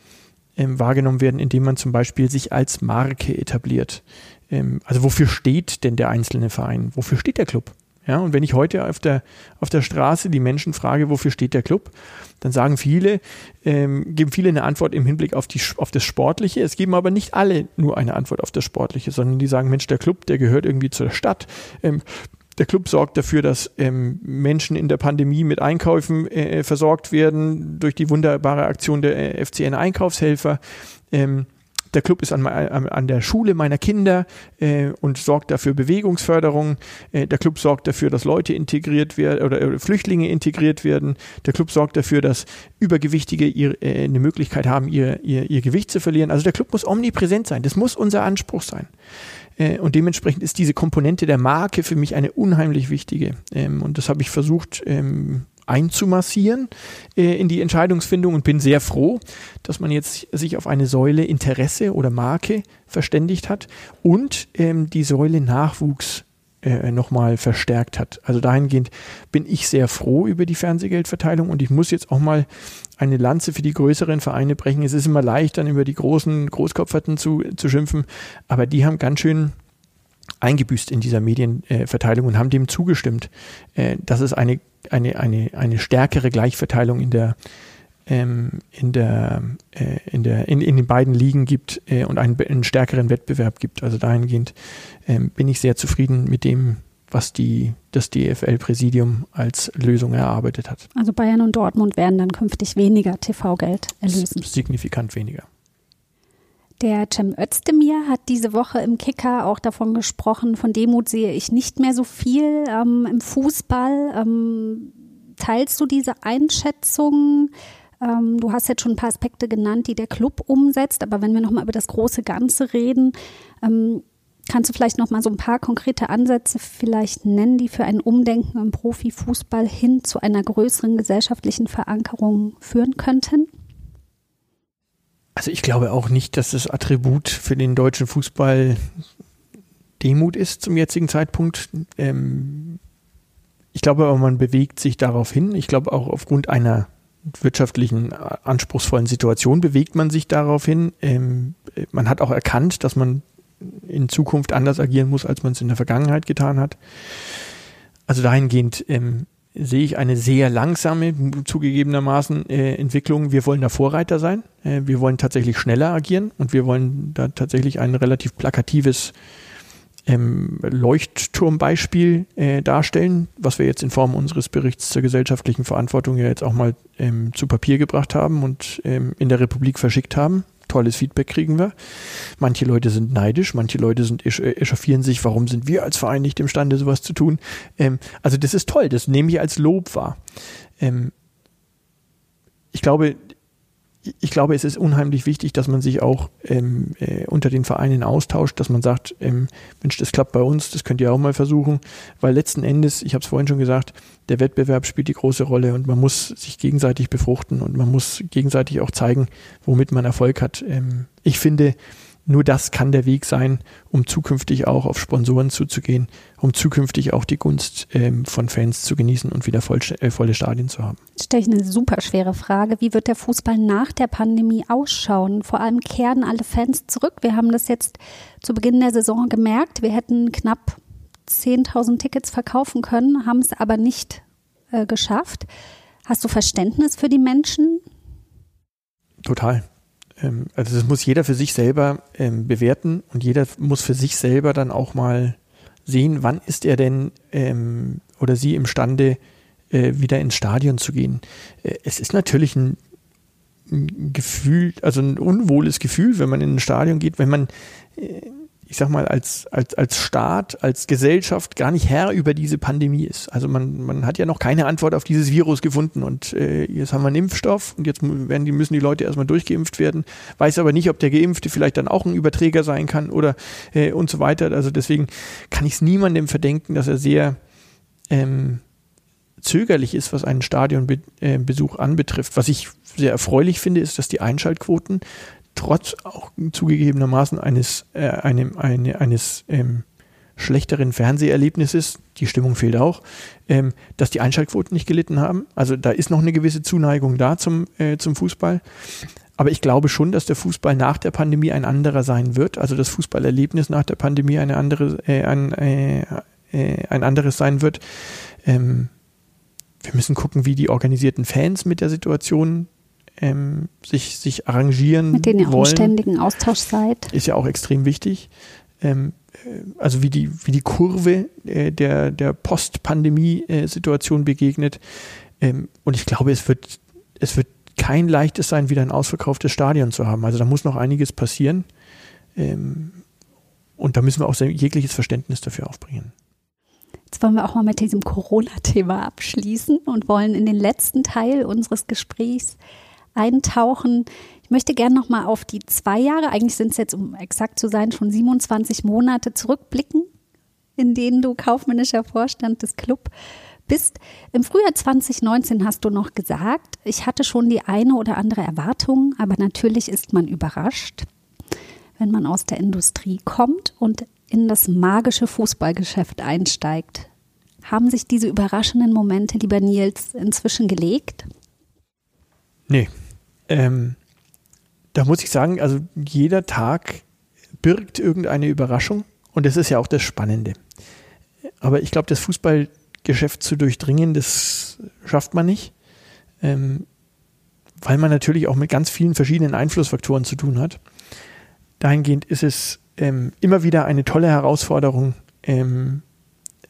ähm, wahrgenommen werden, indem man zum Beispiel sich als Marke etabliert. Ähm, also wofür steht denn der einzelne Verein? Wofür steht der Club? Ja, und wenn ich heute auf der, auf der Straße die Menschen frage, wofür steht der Club, dann sagen viele, ähm, geben viele eine Antwort im Hinblick auf, die, auf das Sportliche. Es geben aber nicht alle nur eine Antwort auf das Sportliche, sondern die sagen, Mensch, der Club, der gehört irgendwie zur Stadt. Ähm, der Club sorgt dafür, dass ähm, Menschen in der Pandemie mit Einkäufen äh, versorgt werden durch die wunderbare Aktion der äh, FCN Einkaufshelfer. Ähm, der Club ist an, an, der Schule meiner Kinder äh, und sorgt dafür Bewegungsförderung. Äh, der Club sorgt dafür, dass Leute integriert werden oder äh, Flüchtlinge integriert werden. Der Club sorgt dafür, dass Übergewichtige ihr, äh, eine Möglichkeit haben, ihr, ihr, ihr Gewicht zu verlieren. Also der Club muss omnipräsent sein. Das muss unser Anspruch sein. Äh, und dementsprechend ist diese Komponente der Marke für mich eine unheimlich wichtige. Ähm, und das habe ich versucht ähm, einzumassieren äh, in die Entscheidungsfindung und bin sehr froh, dass man jetzt sich auf eine Säule Interesse oder Marke verständigt hat und ähm, die Säule Nachwuchs äh, nochmal verstärkt hat. Also dahingehend bin ich sehr froh über die Fernsehgeldverteilung und ich muss jetzt auch mal eine Lanze für die größeren Vereine brechen. Es ist immer leicht, dann über die großen Großkopferten zu, zu schimpfen, aber die haben ganz schön eingebüßt in dieser Medienverteilung und haben dem zugestimmt, äh, dass es eine, eine, eine, eine stärkere Gleichverteilung in der ähm, in, der, äh, in, der, in, in den beiden Ligen gibt äh, und einen, einen, stärkeren Wettbewerb gibt. Also dahingehend ähm, bin ich sehr zufrieden mit dem, was die, das DFL-Präsidium als Lösung erarbeitet hat. Also Bayern und Dortmund werden dann künftig weniger TV-Geld erlösen. Signifikant weniger. Der Cem Özdemir hat diese Woche im Kicker auch davon gesprochen, von Demut sehe ich nicht mehr so viel ähm, im Fußball. Ähm, teilst du diese Einschätzung? Ähm, du hast jetzt schon ein paar Aspekte genannt, die der Club umsetzt, aber wenn wir nochmal über das große Ganze reden, ähm, kannst du vielleicht nochmal so ein paar konkrete Ansätze vielleicht nennen, die für ein Umdenken im Profifußball hin zu einer größeren gesellschaftlichen Verankerung führen könnten? Also ich glaube auch nicht, dass das Attribut für den deutschen Fußball Demut ist zum jetzigen Zeitpunkt. Ähm, ich glaube aber, man bewegt sich darauf hin. Ich glaube auch aufgrund einer wirtschaftlichen äh, anspruchsvollen Situation bewegt man sich darauf hin. Ähm, man hat auch erkannt, dass man in Zukunft anders agieren muss, als man es in der Vergangenheit getan hat. Also dahingehend ähm, sehe ich eine sehr langsame, zugegebenermaßen äh, Entwicklung. Wir wollen da Vorreiter sein. Äh, wir wollen tatsächlich schneller agieren und wir wollen da tatsächlich ein relativ plakatives ähm, Leuchtturmbeispiel äh, darstellen, was wir jetzt in Form unseres Berichts zur gesellschaftlichen Verantwortung ja jetzt auch mal ähm, zu Papier gebracht haben und ähm, in der Republik verschickt haben. Tolles Feedback kriegen wir. Manche Leute sind neidisch, manche Leute sind äh, echauffieren sich, warum sind wir als Verein nicht imstande, sowas zu tun. Ähm, also das ist toll, das nehme ich als Lob wahr. Ähm, ich glaube, ich glaube, es ist unheimlich wichtig, dass man sich auch ähm, äh, unter den Vereinen austauscht, dass man sagt, ähm, Mensch, das klappt bei uns, das könnt ihr auch mal versuchen, weil letzten Endes, ich habe es vorhin schon gesagt, der Wettbewerb spielt die große Rolle und man muss sich gegenseitig befruchten und man muss gegenseitig auch zeigen, womit man Erfolg hat. Ähm, ich finde, nur das kann der Weg sein, um zukünftig auch auf Sponsoren zuzugehen, um zukünftig auch die Gunst ähm, von Fans zu genießen und wieder voll, äh, volle Stadien zu haben. Jetzt stelle ich eine super schwere Frage. Wie wird der Fußball nach der Pandemie ausschauen? Vor allem kehren alle Fans zurück. Wir haben das jetzt zu Beginn der Saison gemerkt. Wir hätten knapp 10.000 Tickets verkaufen können, haben es aber nicht äh, geschafft. Hast du Verständnis für die Menschen? Total. Ähm, also das muss jeder für sich selber ähm, bewerten und jeder muss für sich selber dann auch mal sehen, wann ist er denn ähm, oder sie imstande, äh, wieder ins Stadion zu gehen. Äh, es ist natürlich ein, ein Gefühl, also ein unwohles Gefühl, wenn man in ein Stadion geht, wenn man äh, ich sag mal, als, als, als Staat, als Gesellschaft gar nicht Herr über diese Pandemie ist. Also man, man hat ja noch keine Antwort auf dieses Virus gefunden und äh, jetzt haben wir einen Impfstoff und jetzt werden die, müssen die Leute erstmal durchgeimpft werden, weiß aber nicht, ob der Geimpfte vielleicht dann auch ein Überträger sein kann oder äh, und so weiter. Also deswegen kann ich es niemandem verdenken, dass er sehr ähm, zögerlich ist, was einen Stadionbesuch äh, anbetrifft. Was ich sehr erfreulich finde, ist, dass die Einschaltquoten trotz auch zugegebenermaßen eines, äh, einem, eine, eines ähm, schlechteren Fernseherlebnisses, die Stimmung fehlt auch, ähm, dass die Einschaltquoten nicht gelitten haben. Also da ist noch eine gewisse Zuneigung da zum, äh, zum Fußball. Aber ich glaube schon, dass der Fußball nach der Pandemie ein anderer sein wird. Also das Fußballerlebnis nach der Pandemie eine andere, äh, ein, äh, äh ein anderes sein wird. Ähm, wir müssen gucken, wie die organisierten Fans mit der Situation ähm, sich, sich arrangieren Mit denen ihr wollen. ständigen Austausch seid. Ist ja auch extrem wichtig. Ähm, äh, also wie die, wie die Kurve äh, der, der Post-Pandemie-Situation begegnet. Ähm, und ich glaube, es wird, es wird kein leichtes sein, wieder ein ausverkauftes Stadion zu haben. Also da muss noch einiges passieren. Ähm, und da müssen wir auch jegliches Verständnis dafür aufbringen. Jetzt wollen wir auch mal mit diesem Corona-Thema abschließen und wollen in den letzten Teil unseres Gesprächs eintauchen. Ich möchte gerne noch mal auf die zwei Jahre, eigentlich sind es jetzt, um exakt zu sein, schon 27 Monate zurückblicken, in denen du kaufmännischer Vorstand des Club bist. Im Frühjahr 2019 hast du noch gesagt, ich hatte schon die eine oder andere Erwartung, aber natürlich ist man überrascht, wenn man aus der Industrie kommt und in das magische Fußballgeschäft einsteigt. Haben sich diese überraschenden Momente, lieber Nils, inzwischen gelegt? Nee, ähm, da muss ich sagen, also jeder Tag birgt irgendeine Überraschung und das ist ja auch das Spannende. Aber ich glaube, das Fußballgeschäft zu durchdringen, das schafft man nicht, ähm, weil man natürlich auch mit ganz vielen verschiedenen Einflussfaktoren zu tun hat. Dahingehend ist es ähm, immer wieder eine tolle Herausforderung, ähm,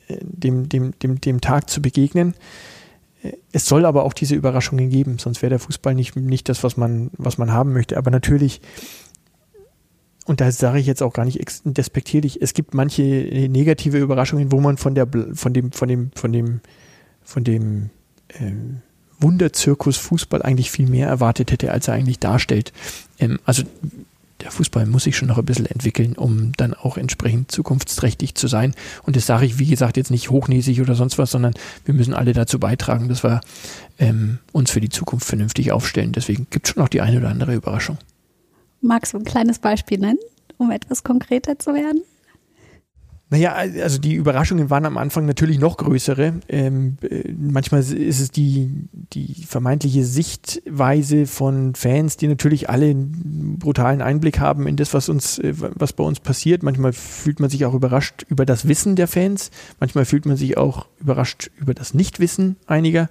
äh, dem, dem, dem, dem Tag zu begegnen. Es soll aber auch diese Überraschungen geben, sonst wäre der Fußball nicht, nicht das, was man, was man haben möchte. Aber natürlich, und da sage ich jetzt auch gar nicht despektierlich, es gibt manche negative Überraschungen, wo man von der, von dem, von dem, von dem, von dem ähm, Wunderzirkus Fußball eigentlich viel mehr erwartet hätte, als er eigentlich darstellt. Ähm, also der Fußball muss sich schon noch ein bisschen entwickeln, um dann auch entsprechend zukunftsträchtig zu sein. Und das sage ich, wie gesagt, jetzt nicht hochnäsig oder sonst was, sondern wir müssen alle dazu beitragen, dass wir ähm, uns für die Zukunft vernünftig aufstellen. Deswegen gibt es schon noch die eine oder andere Überraschung. Magst du ein kleines Beispiel nennen, um etwas konkreter zu werden? Naja, also die Überraschungen waren am Anfang natürlich noch größere. Ähm, äh, manchmal ist es die, die vermeintliche Sichtweise von Fans, die natürlich alle einen brutalen Einblick haben in das, was uns, äh, was bei uns passiert. Manchmal fühlt man sich auch überrascht über das Wissen der Fans. Manchmal fühlt man sich auch überrascht über das Nichtwissen einiger.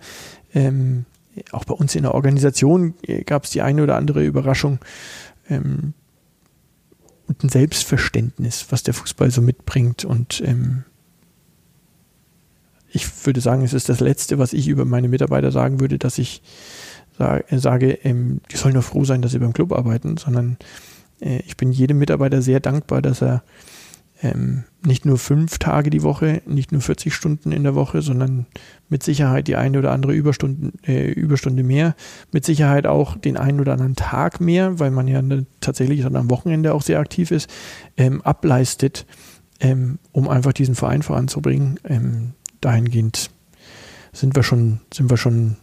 Ähm, auch bei uns in der Organisation äh, gab es die eine oder andere Überraschung. Ähm, ein Selbstverständnis, was der Fußball so mitbringt. Und ähm, ich würde sagen, es ist das Letzte, was ich über meine Mitarbeiter sagen würde, dass ich sage, sage ähm, die sollen nur froh sein, dass sie beim Club arbeiten, sondern äh, ich bin jedem Mitarbeiter sehr dankbar, dass er ähm, nicht nur fünf Tage die Woche, nicht nur 40 Stunden in der Woche, sondern mit Sicherheit die eine oder andere Überstunden, äh, Überstunde mehr, mit Sicherheit auch den einen oder anderen Tag mehr, weil man ja ne, tatsächlich dann am Wochenende auch sehr aktiv ist, ähm, ableistet, ähm, um einfach diesen Verein voranzubringen. Ähm, dahingehend sind wir schon, sind wir schon,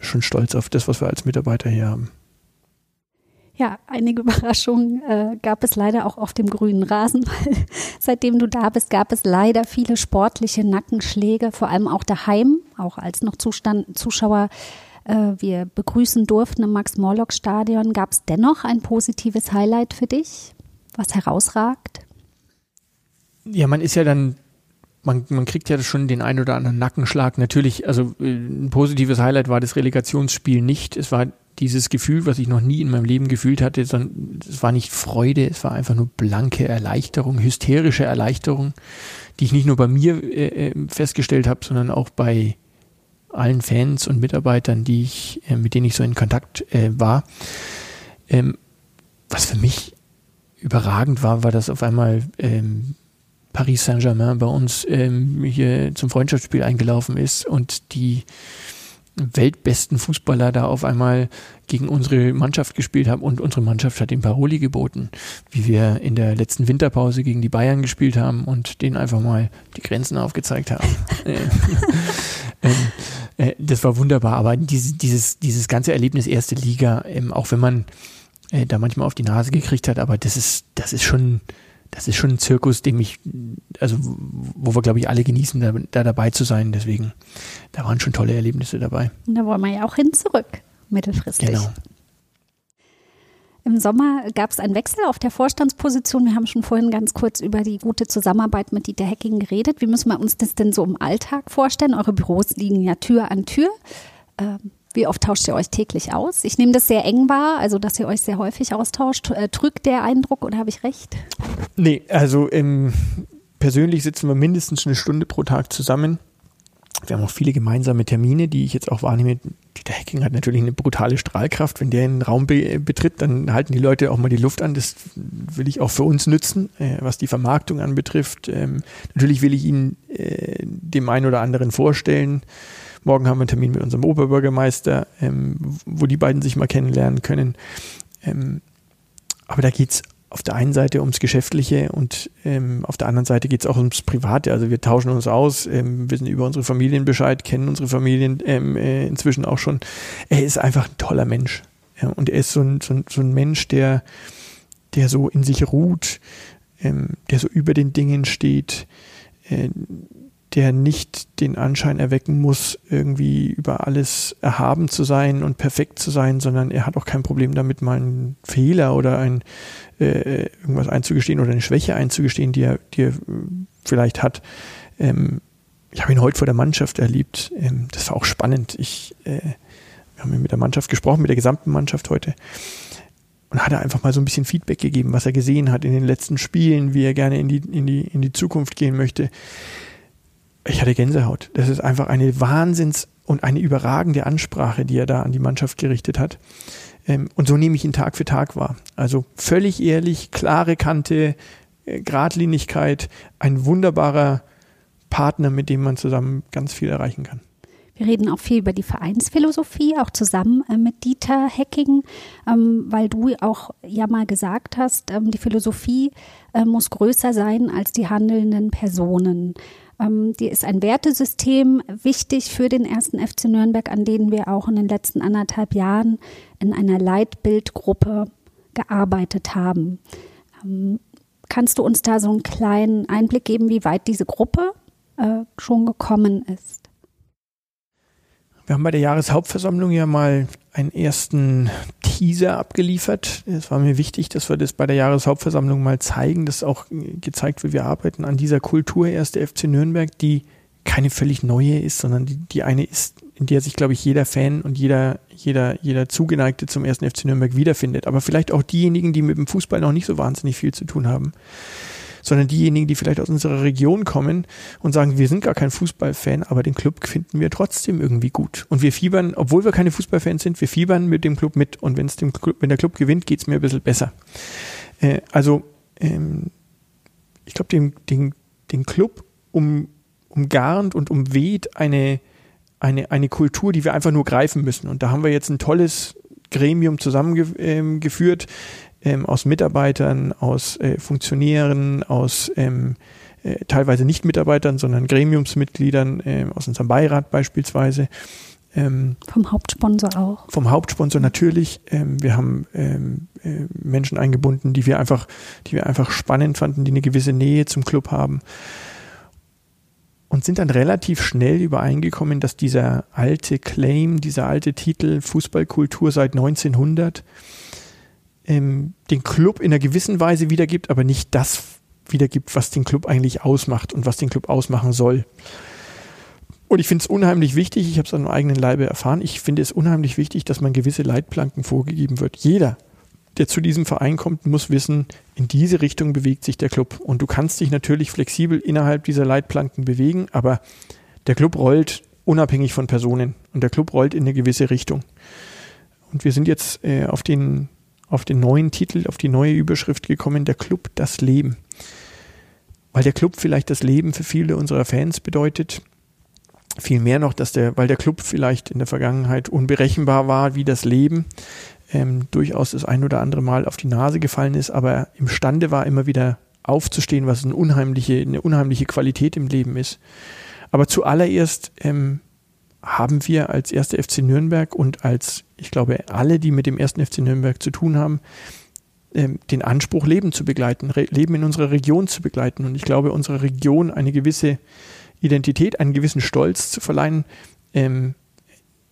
schon stolz auf das, was wir als Mitarbeiter hier haben. Ja, einige [laughs] Überraschungen äh, gab es leider auch auf dem grünen Rasen, [laughs] weil seitdem du da bist, gab es leider viele sportliche Nackenschläge, vor allem auch daheim, auch als noch Zustand, Zuschauer äh, wir begrüßen durften im Max-Morlock-Stadion. Gab es dennoch ein positives Highlight für dich, was herausragt? Ja, man ist ja dann man, man kriegt ja schon den ein oder anderen Nackenschlag. Natürlich, also äh, ein positives Highlight war das Relegationsspiel nicht. Es war dieses Gefühl, was ich noch nie in meinem Leben gefühlt hatte, sondern es war nicht Freude, es war einfach nur blanke Erleichterung, hysterische Erleichterung, die ich nicht nur bei mir äh, äh festgestellt habe, sondern auch bei allen Fans und Mitarbeitern, die ich, äh, mit denen ich so in Kontakt äh, war. Ähm, was für mich überragend war, war, dass auf einmal ähm, Paris Saint-Germain bei uns ähm, hier zum Freundschaftsspiel eingelaufen ist und die weltbesten Fußballer da auf einmal gegen unsere Mannschaft gespielt haben und unsere Mannschaft hat ihm Paroli geboten, wie wir in der letzten Winterpause gegen die Bayern gespielt haben und denen einfach mal die Grenzen aufgezeigt haben. [laughs] Äh, [laughs] ähm, äh, das war wunderbar, aber dieses, dieses, dieses ganze Erlebnis erste Liga, ähm, auch wenn man äh, da manchmal auf die Nase gekriegt hat, aber das ist, das ist schon, das ist schon ein Zirkus, dem ich, also wo wir, glaube ich, alle genießen, da, da, dabei zu sein. Deswegen, da waren schon tolle Erlebnisse dabei. Und da wollen wir ja auch hin zurück, mittelfristig. Genau. Im Sommer gab es einen Wechsel auf der Vorstandsposition. Wir haben schon vorhin ganz kurz über die gute Zusammenarbeit mit Dieter Hecking geredet. Wie müssen wir uns das denn so im Alltag vorstellen? Eure Büros liegen ja Tür an Tür. Ähm, wie oft tauscht ihr euch täglich aus? Ich nehme das sehr eng wahr, also dass ihr euch sehr häufig austauscht. Äh, trügt der Eindruck oder habe ich recht? Nee, also ähm, persönlich sitzen wir mindestens eine Stunde pro Tag zusammen. Wir haben auch viele gemeinsame Termine, die ich jetzt auch wahrnehme. Dieter Hacking hat natürlich eine brutale Strahlkraft. Wenn der einen Raum be betritt, dann halten die Leute auch mal die Luft an. Das will ich auch für uns nützen, äh, was die Vermarktung anbetrifft. Ähm, natürlich will ich ihn äh, dem einen oder anderen vorstellen. Morgen haben wir einen Termin mit unserem Oberbürgermeister, ähm, wo die beiden sich mal kennenlernen können. Ähm, aber da geht es auf der einen Seite ums Geschäftliche und ähm, auf der anderen Seite geht es auch ums Private. Also wir tauschen uns aus, ähm, wissen über unsere Familien Bescheid, kennen unsere Familien ähm, äh, inzwischen auch schon. Er ist einfach ein toller Mensch. Ja, und er ist so ein, so ein, so ein Mensch, der, der so in sich ruht, ähm, der so über den Dingen steht, äh, der nicht den Anschein erwecken muss, irgendwie über alles erhaben zu sein und perfekt zu sein, sondern er hat auch kein Problem damit, mal einen Fehler oder ein äh, irgendwas einzugestehen oder eine Schwäche einzugestehen, die er, die er vielleicht hat. Ähm, ich habe ihn heute vor der Mannschaft erlebt. Ähm, das war auch spannend. Ich, äh, wir haben mit der Mannschaft gesprochen, mit der gesamten Mannschaft heute. Und hat er einfach mal so ein bisschen Feedback gegeben, was er gesehen hat in den letzten Spielen, wie er gerne in die, in die, in die Zukunft gehen möchte ich hatte Gänsehaut. Das ist einfach eine Wahnsinns- und eine überragende Ansprache, die er da an die Mannschaft gerichtet hat. Ähm, und so nehme ich ihn Tag für Tag wahr. Also völlig ehrlich, klare Kante, äh, Gradlinigkeit, ein wunderbarer Partner, mit dem man zusammen ganz viel erreichen kann. Wir reden auch viel über die Vereinsphilosophie, auch zusammen äh, mit Dieter Hecking, ähm, weil du auch ja mal gesagt hast, ähm, die Philosophie äh, muss größer sein als die handelnden Personen. Ähm, die ist ein Wertesystem, wichtig für den ersten FC Nürnberg, an denen wir auch in den letzten anderthalb Jahren in einer Leitbildgruppe gearbeitet haben. Ähm, kannst du uns da so einen kleinen Einblick geben, wie weit diese Gruppe äh, schon gekommen ist? Wir haben bei der Jahreshauptversammlung ja mal einen ersten Teaser abgeliefert. Es war mir wichtig, dass wir das bei der Jahreshauptversammlung mal zeigen, dass auch gezeigt wird, wir arbeiten an dieser Kultur erste FC Nürnberg, die keine völlig neue ist, sondern die, die eine ist, in der sich, glaube ich, jeder Fan und jeder, jeder, jeder Zugeneigte zum ersten FC Nürnberg wiederfindet. Aber vielleicht auch diejenigen, die mit dem Fußball noch nicht so wahnsinnig viel zu tun haben sondern diejenigen, die vielleicht aus unserer Region kommen und sagen, wir sind gar kein Fußballfan, aber den Club finden wir trotzdem irgendwie gut. Und wir fiebern, obwohl wir keine Fußballfans sind, wir fiebern mit dem Club mit. Und wenn dem Club, wenn der Club gewinnt, geht's mir ein bisschen besser. Äh, also ähm, ich glaube, den, den, den Club um, umgarnt und umweht eine, eine, eine Kultur, die wir einfach nur greifen müssen. Und da haben wir jetzt ein tolles Gremium zusammengeführt ähm, aus Mitarbeitern, aus äh, Funktionären, aus ähm, äh, teilweise nicht Mitarbeitern, sondern Gremiumsmitgliedern, äh, aus unserem Beirat beispielsweise. Ähm, vom Hauptsponsor auch. Vom Hauptsponsor natürlich. Ähm, wir haben ähm, äh, Menschen eingebunden, die wir einfach, die wir einfach spannend fanden, die eine gewisse Nähe zum Club haben. Und sind dann relativ schnell übereingekommen, dass dieser alte Claim, dieser alte Titel Fußballkultur seit 1900 ähm, den Club in einer gewissen Weise wiedergibt, aber nicht das wiedergibt, was den Club eigentlich ausmacht und was den Club ausmachen soll. Und ich finde es unheimlich wichtig, ich habe es an meinem eigenen Leibe erfahren, ich finde es unheimlich wichtig, dass man gewisse Leitplanken vorgegeben wird. Jeder, der zu diesem Verein kommt, muss wissen, in diese Richtung bewegt sich der Club. Und du kannst dich natürlich flexibel innerhalb dieser Leitplanken bewegen, aber der Club rollt unabhängig von Personen und der Club rollt in eine gewisse Richtung. Und wir sind jetzt äh, auf, den, auf den neuen Titel, auf die neue Überschrift gekommen, der Club das Leben. Weil der Club vielleicht das Leben für viele unserer Fans bedeutet, viel mehr noch, dass der, weil der Club vielleicht in der Vergangenheit unberechenbar war wie das Leben, ähm, durchaus das ein oder andere Mal auf die Nase gefallen ist, aber imstande war, immer wieder aufzustehen, was eine unheimliche, eine unheimliche Qualität im Leben ist. Aber zuallererst ähm, haben wir als erste FC Nürnberg und als, ich glaube, alle, die mit dem ersten FC Nürnberg zu tun haben, ähm, den Anspruch, Leben zu begleiten, Leben in unserer Region zu begleiten. Und ich glaube, unserer Region eine gewisse Identität, einen gewissen Stolz zu verleihen, ähm,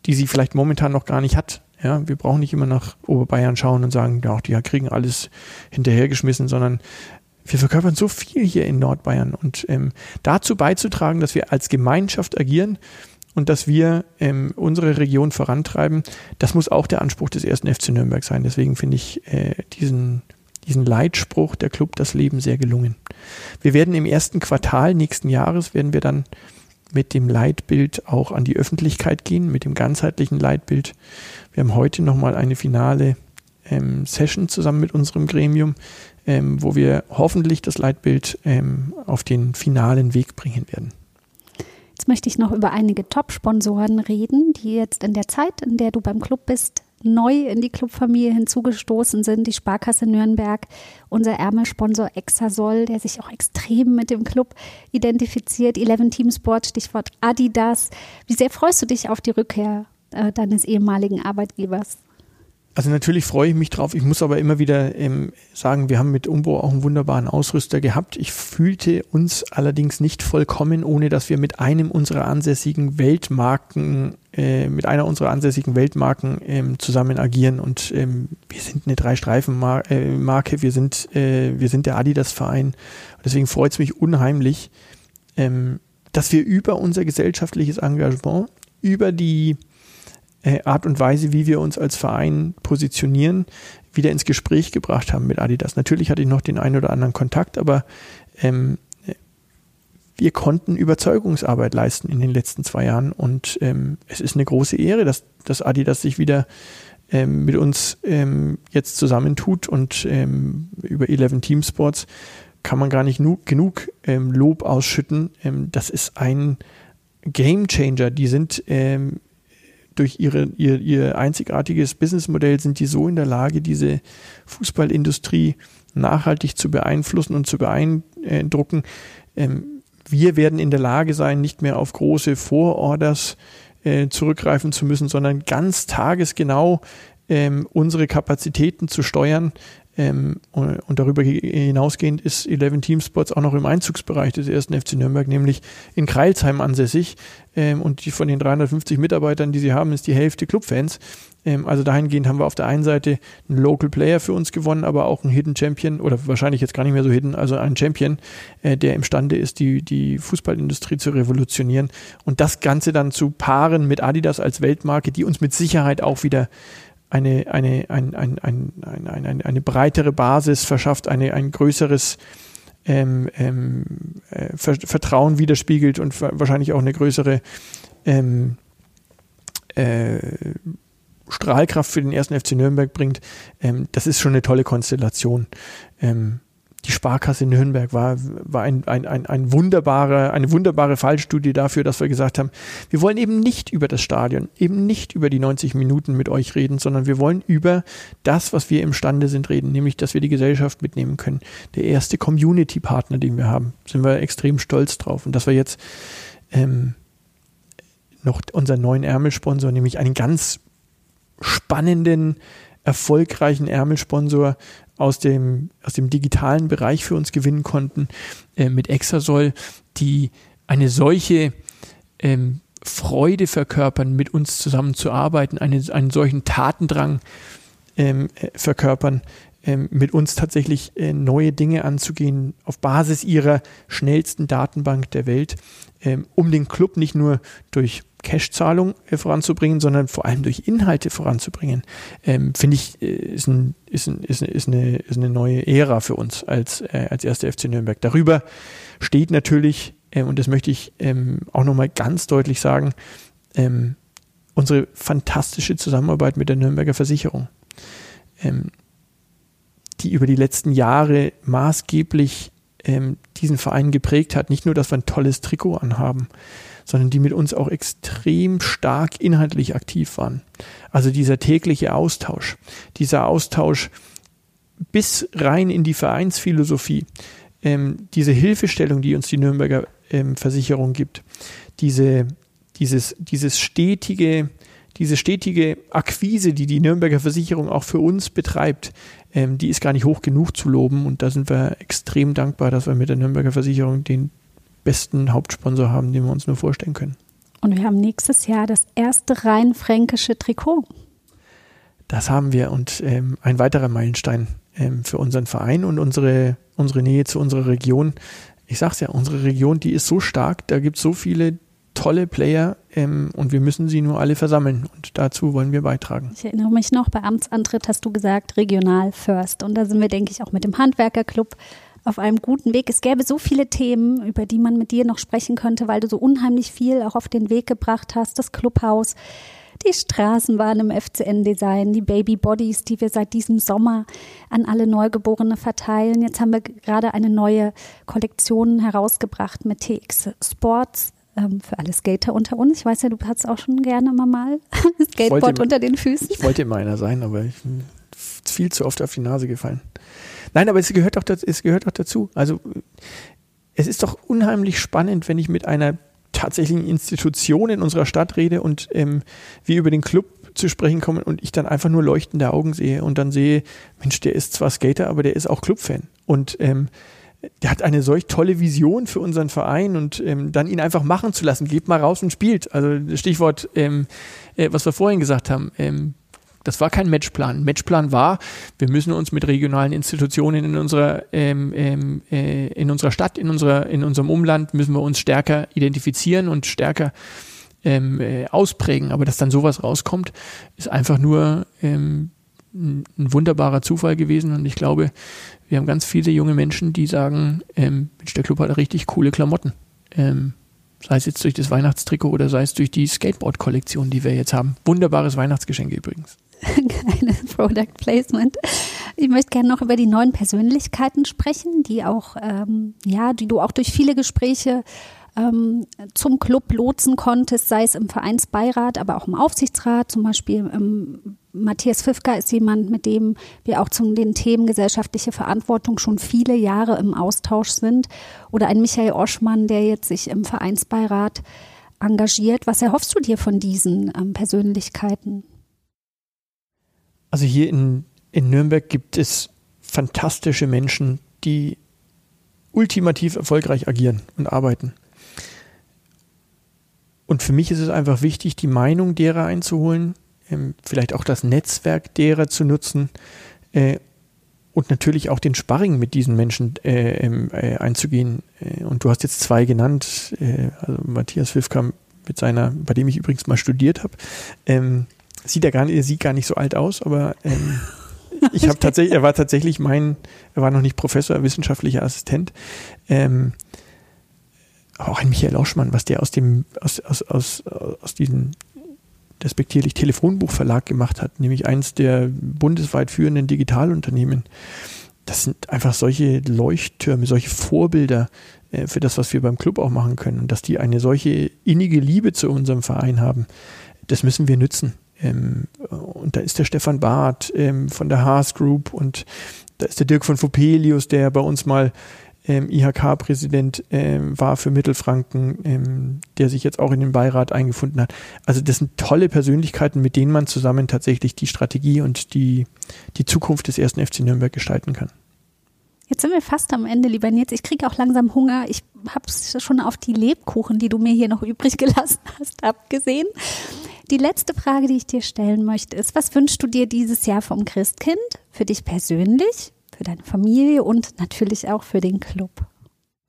die sie vielleicht momentan noch gar nicht hat. Ja, wir brauchen nicht immer nach Oberbayern schauen und sagen, ja, die kriegen alles hinterhergeschmissen, sondern wir verkörpern so viel hier in Nordbayern und ähm, dazu beizutragen, dass wir als Gemeinschaft agieren und dass wir ähm, unsere Region vorantreiben, das muss auch der Anspruch des ersten FC Nürnberg sein. Deswegen finde ich äh, diesen diesen Leitspruch der Club das Leben sehr gelungen. Wir werden im ersten Quartal nächsten Jahres werden wir dann mit dem Leitbild auch an die Öffentlichkeit gehen, mit dem ganzheitlichen Leitbild. Wir haben heute nochmal eine finale ähm, Session zusammen mit unserem Gremium, ähm, wo wir hoffentlich das Leitbild ähm, auf den finalen Weg bringen werden. Jetzt möchte ich noch über einige Top-Sponsoren reden, die jetzt in der Zeit, in der du beim Club bist, neu in die Clubfamilie hinzugestoßen sind, die Sparkasse Nürnberg, unser Ärmelsponsor Exasol, der sich auch extrem mit dem Club identifiziert, Eleven Team Sport, Stichwort Adidas. Wie sehr freust du dich auf die Rückkehr äh, deines ehemaligen Arbeitgebers? Also natürlich freue ich mich drauf. Ich muss aber immer wieder ähm, sagen, wir haben mit Umbo auch einen wunderbaren Ausrüster gehabt. Ich fühlte uns allerdings nicht vollkommen, ohne dass wir mit einem unserer ansässigen Weltmarken, äh, mit einer unserer ansässigen Weltmarken ähm, zusammen agieren. Und ähm, wir sind eine Drei-Streifen-Marke, äh, wir sind, äh, wir sind der Adidas-Verein. Deswegen freut es mich unheimlich, ähm, dass wir über unser gesellschaftliches Engagement, über die Art und Weise, wie wir uns als Verein positionieren, wieder ins Gespräch gebracht haben mit Adidas. Natürlich hatte ich noch den einen oder anderen Kontakt, aber ähm, wir konnten Überzeugungsarbeit leisten in den letzten zwei Jahren und ähm, es ist eine große Ehre, dass, dass Adidas sich wieder ähm, mit uns ähm, jetzt zusammentut und ähm, über 11 Team Sports kann man gar nicht nu genug ähm, Lob ausschütten. Ähm, das ist ein Game Changer. Die sind ähm, durch ihre, ihr, ihr einzigartiges Businessmodell sind die so in der Lage, diese Fußballindustrie nachhaltig zu beeinflussen und zu beeindrucken. Ähm, wir werden in der Lage sein, nicht mehr auf große Vororders äh, zurückgreifen zu müssen, sondern ganz tagesgenau ähm, unsere Kapazitäten zu steuern, ähm, und darüber hinausgehend ist 11 Team Sports auch noch im Einzugsbereich des ersten FC Nürnberg, nämlich in Kreilsheim ansässig. Ähm, und die von den 350 Mitarbeitern, die sie haben, ist die Hälfte Clubfans. Ähm, also dahingehend haben wir auf der einen Seite einen Local Player für uns gewonnen, aber auch einen Hidden Champion oder wahrscheinlich jetzt gar nicht mehr so hidden, also einen Champion, äh, der imstande ist, die, die Fußballindustrie zu revolutionieren. Und das Ganze dann zu paaren mit Adidas als Weltmarke, die uns mit Sicherheit auch wieder eine, eine, ein, ein, ein, ein, eine, eine breitere Basis verschafft, eine, ein größeres ähm, ähm, äh, Vertrauen widerspiegelt und wahrscheinlich auch eine größere ähm, äh, Strahlkraft für den ersten FC Nürnberg bringt. Ähm, das ist schon eine tolle Konstellation. Ähm, die Sparkasse Nürnberg war, war ein, ein, ein, ein wunderbare, eine wunderbare Fallstudie dafür, dass wir gesagt haben, wir wollen eben nicht über das Stadion, eben nicht über die 90 Minuten mit euch reden, sondern wir wollen über das, was wir imstande sind, reden, nämlich, dass wir die Gesellschaft mitnehmen können. Der erste Community-Partner, den wir haben, sind wir extrem stolz drauf. Und dass wir jetzt ähm, noch unseren neuen Ärmelsponsor, nämlich einen ganz spannenden, erfolgreichen Ärmelsponsor aus dem, aus dem digitalen Bereich für uns gewinnen konnten, äh, mit Exasol, die eine solche ähm, Freude verkörpern, mit uns zusammenzuarbeiten, eine, einen solchen Tatendrang ähm, äh, verkörpern, ähm, mit uns tatsächlich äh, neue Dinge anzugehen auf Basis ihrer schnellsten Datenbank der Welt, ähm, um den Club nicht nur durch Cash-Zahlung äh, voranzubringen, sondern vor allem durch Inhalte voranzubringen, ähm, finde ich, äh, ist, ein, ist, ein, ist, eine, ist, eine, neue Ära für uns als, äh, als erster FC Nürnberg. Darüber steht natürlich, ähm, und das möchte ich ähm, auch nochmal ganz deutlich sagen, ähm, unsere fantastische Zusammenarbeit mit der Nürnberger Versicherung, ähm, die über die letzten Jahre maßgeblich ähm, diesen Verein geprägt hat. Nicht nur, dass wir ein tolles Trikot anhaben, sondern die mit uns auch extrem stark inhaltlich aktiv waren. Also dieser tägliche Austausch, dieser Austausch bis rein in die Vereinsphilosophie, ähm, diese Hilfestellung, die uns die Nürnberger ähm, Versicherung gibt, diese, dieses, dieses stetige, diese stetige Akquise, die die Nürnberger Versicherung auch für uns betreibt, ähm, die ist gar nicht hoch genug zu loben. Und da sind wir extrem dankbar, dass wir mit der Nürnberger Versicherung den besten Hauptsponsor haben, den wir uns nur vorstellen können. Und wir haben nächstes Jahr das erste rein fränkische Trikot. Das haben wir und ähm, ein weiterer Meilenstein ähm, für unseren Verein und unsere, unsere Nähe zu unserer Region. Ich sag's ja, unsere Region, die ist so stark, da gibt es so viele tolle Player ähm, und wir müssen sie nur alle versammeln und dazu wollen wir beitragen. Ich erinnere mich noch, bei Amtsantritt hast du gesagt, regional first und da sind wir, denke ich, auch mit dem Handwerkerclub auf einem guten Weg. Es gäbe so viele Themen, über die man mit dir noch sprechen könnte, weil du so unheimlich viel auch auf den Weg gebracht hast. Das Clubhaus, die Straßenbahn im FCN-Design, die Baby Bodies, die wir seit diesem Sommer an alle Neugeborene verteilen. Jetzt haben wir gerade eine neue Kollektion herausgebracht mit TX Sports ähm, für alle Skater unter uns. Ich weiß ja, du hast auch schon gerne [laughs] immer mal Skateboard wollte, unter den Füßen. Ich wollte immer einer sein, aber ich bin viel zu oft auf die Nase gefallen. Nein, aber es gehört auch, es gehört auch dazu. Also es ist doch unheimlich spannend, wenn ich mit einer tatsächlichen Institution in unserer Stadt rede und ähm, wir über den Club zu sprechen kommen und ich dann einfach nur leuchtende Augen sehe und dann sehe, Mensch, der ist zwar Skater, aber der ist auch Clubfan. Und ähm, der hat eine solch tolle Vision für unseren Verein und ähm, dann ihn einfach machen zu lassen. Geht mal raus und spielt. Also Stichwort, ähm, äh, was wir vorhin gesagt haben, ähm, das war kein Matchplan. Matchplan war, wir müssen uns mit regionalen Institutionen in unserer, ähm, ähm, äh, in unserer Stadt, in, unserer, in unserem Umland, müssen wir uns stärker identifizieren und stärker ähm, äh, ausprägen. Aber dass dann sowas rauskommt, ist einfach nur ähm, ein, wunderbarer Zufall gewesen. Und ich glaube, wir haben ganz viele junge Menschen, die sagen, ähm, der Club hat richtig coole Klamotten. Ähm, Sei es jetzt durch das Weihnachtstrikot oder sei es durch die Skateboard-Kollektion, die wir jetzt haben. Wunderbares Weihnachtsgeschenk übrigens. [laughs] Geiles Product Placement. Ich möchte gerne noch über die neuen Persönlichkeiten sprechen, die auch, ähm, ja, die du auch durch viele Gespräche ähm, zum Club lotsen konntest, sei es im Vereinsbeirat, aber auch im Aufsichtsrat. Zum Beispiel ähm, Matthias Pfiffka ist jemand, mit dem wir auch zu den Themen gesellschaftliche Verantwortung schon viele Jahre im Austausch sind. Oder ein Michael Oschmann, der jetzt sich im Vereinsbeirat engagiert. Was erhoffst du dir von diesen ähm, Persönlichkeiten? Also hier in, in Nürnberg gibt es fantastische Menschen, die ultimativ erfolgreich agieren und arbeiten. Und für mich ist es einfach wichtig, die Meinung derer einzuholen, ähm, vielleicht auch das Netzwerk derer zu nutzen äh, und natürlich auch den Sparring mit diesen Menschen äh, ähm, äh, einzugehen. Und du hast jetzt zwei genannt, also Matthias Wilfkamp mit seiner, bei dem ich übrigens mal studiert habe. Sieht er gar nicht, er sieht gar nicht so alt aus, aber ähm, [laughs] ich habe tatsächlich, er war tatsächlich mein, er war noch nicht Professor, er wissenschaftlicher Assistent. Ähm, auch ein Michael Lauschmann, was der aus dem, aus, aus, aus, aus diesem despektierlich Telefonbuchverlag gemacht hat, nämlich eines der bundesweit führenden Digitalunternehmen. das sind einfach solche Leuchttürme, solche Vorbilder äh, für das, was wir beim Club auch machen können. Und dass die eine solche innige Liebe zu unserem Verein haben, das müssen wir nützen. Ähm, und da ist der Stefan Barth ähm, von der Haas Group und da ist der Dirk von Fopelius, der bei uns mal ähm, IHK-Präsident ähm, war für Mittelfranken, ähm, der sich jetzt auch in den Beirat eingefunden hat. Also das sind tolle Persönlichkeiten, mit denen man zusammen tatsächlich die Strategie und die, die Zukunft des ersten FC Nürnberg gestalten kann. Jetzt sind wir fast am Ende, lieber Nils. Ich kriege auch langsam Hunger. Ich habe schon auf die Lebkuchen, die du mir hier noch übrig gelassen hast, abgesehen. Die letzte Frage, die ich dir stellen möchte, ist, was wünschst du dir dieses Jahr vom Christkind? Für dich persönlich, für deine Familie und natürlich auch für den Club?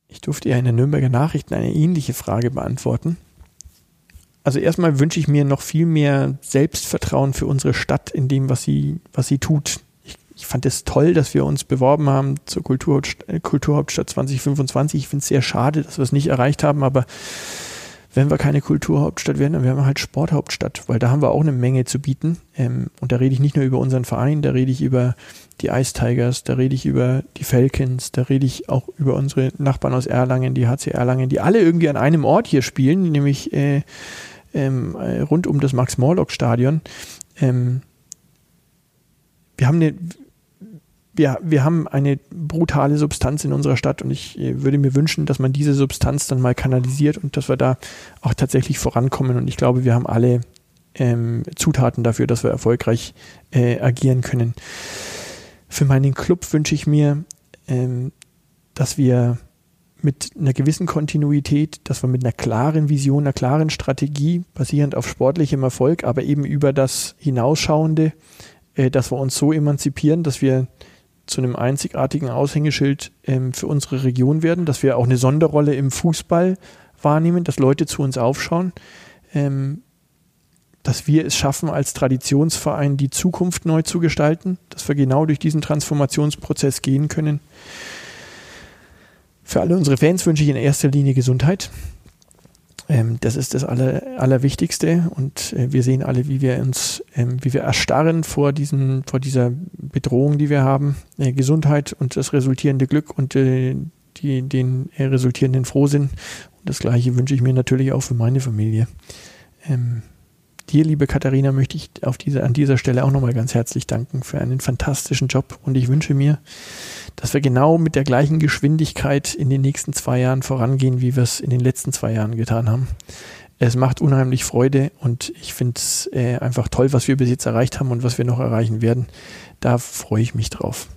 Ich durfte ja in den Nürnberger Nachrichten eine ähnliche Frage beantworten. Also erstmal wünsche ich mir noch viel mehr Selbstvertrauen für unsere Stadt in dem, was sie, was sie tut. Ich, ich fand es toll, dass wir uns beworben haben zur Kulturhauptstadt, Kulturhauptstadt 2025. Ich finde es sehr schade, dass wir es nicht erreicht haben, aber wenn wir keine Kulturhauptstadt werden, dann werden wir halt Sporthauptstadt, weil da haben wir auch eine Menge zu bieten. Ähm, und da rede ich nicht nur über unseren Verein, da rede ich über die Ice Tigers, da rede ich über die Falcons, da rede ich auch über unsere Nachbarn aus Erlangen, die HC Erlangen, die alle irgendwie an einem Ort hier spielen, nämlich äh, ähm, äh, rund um das Max-Morlock-Stadion. Ähm, wir haben eine wir, wir haben eine brutale Substanz in unserer Stadt und ich äh, würde mir wünschen, dass man diese Substanz dann mal kanalisiert und dass wir da auch tatsächlich vorankommen. Und ich glaube, wir haben alle ähm, Zutaten dafür, dass wir erfolgreich äh, agieren können. Für meinen Club wünsche ich mir, ähm, dass wir mit einer gewissen Kontinuität, dass wir mit einer klaren Vision, einer klaren Strategie, basierend auf sportlichem Erfolg, aber eben über das Hinausschauende, äh, dass wir uns so emanzipieren, dass wir zu einem einzigartigen Aushängeschild ähm, für unsere Region werden, dass wir auch eine Sonderrolle im Fußball wahrnehmen, dass Leute zu uns aufschauen, ähm, dass wir es schaffen, als Traditionsverein die Zukunft neu zu gestalten, dass wir genau durch diesen Transformationsprozess gehen können. Für alle unsere Fans wünsche ich in erster Linie Gesundheit. Ähm, das ist das Aller, Allerwichtigste und äh, wir sehen alle, wie wir uns, ähm, wie wir erstarren vor, diesen, vor dieser Bedrohung, die wir haben. Äh, Gesundheit und das resultierende Glück und äh, die, den äh, resultierenden Frohsinn. Und das Gleiche wünsche ich mir natürlich auch für meine Familie. Ähm, dir, liebe Katharina, möchte ich auf diese, an dieser Stelle auch nochmal ganz herzlich danken für einen fantastischen Job und ich wünsche mir, dass wir genau mit der gleichen Geschwindigkeit in den nächsten zwei Jahren vorangehen, wie wir es in den letzten zwei Jahren getan haben. Es macht unheimlich Freude und ich finde es äh, einfach toll, was wir bis jetzt erreicht haben und was wir noch erreichen werden. Da freue ich mich drauf.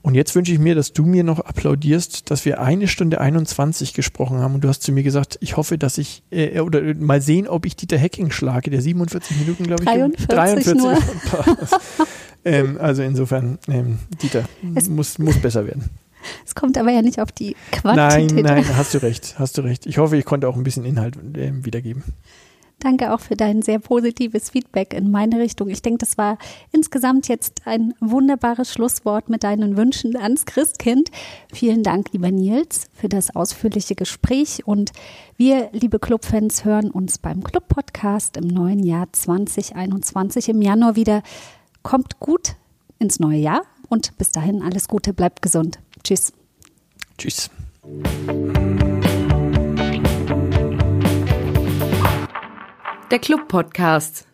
Und jetzt wünsche ich mir, dass du mir noch applaudierst, dass wir eine Stunde 21 gesprochen haben und du hast zu mir gesagt, ich hoffe, dass ich, äh, oder mal sehen, ob ich Dieter Hecking schlage, der 47 Minuten, glaube ich. 43, 43 nur. [laughs] ähm, also insofern, ähm, Dieter, es muss, muss besser werden. Es kommt aber ja nicht auf die Quantität. Nein, nein, hast du recht, hast du recht. Ich hoffe, ich konnte auch ein bisschen Inhalt äh, wiedergeben. Danke auch für dein sehr positives Feedback in meine Richtung. Ich denke, das war insgesamt jetzt ein wunderbares Schlusswort mit deinen Wünschen ans Christkind. Vielen Dank, lieber Nils, für das ausführliche Gespräch. Und wir, liebe Clubfans, hören uns beim Club-Podcast im neuen Jahr 2021 im Januar wieder. Kommt gut ins neue Jahr und bis dahin alles Gute, bleibt gesund. Tschüss. Tschüss. Der Club Podcast.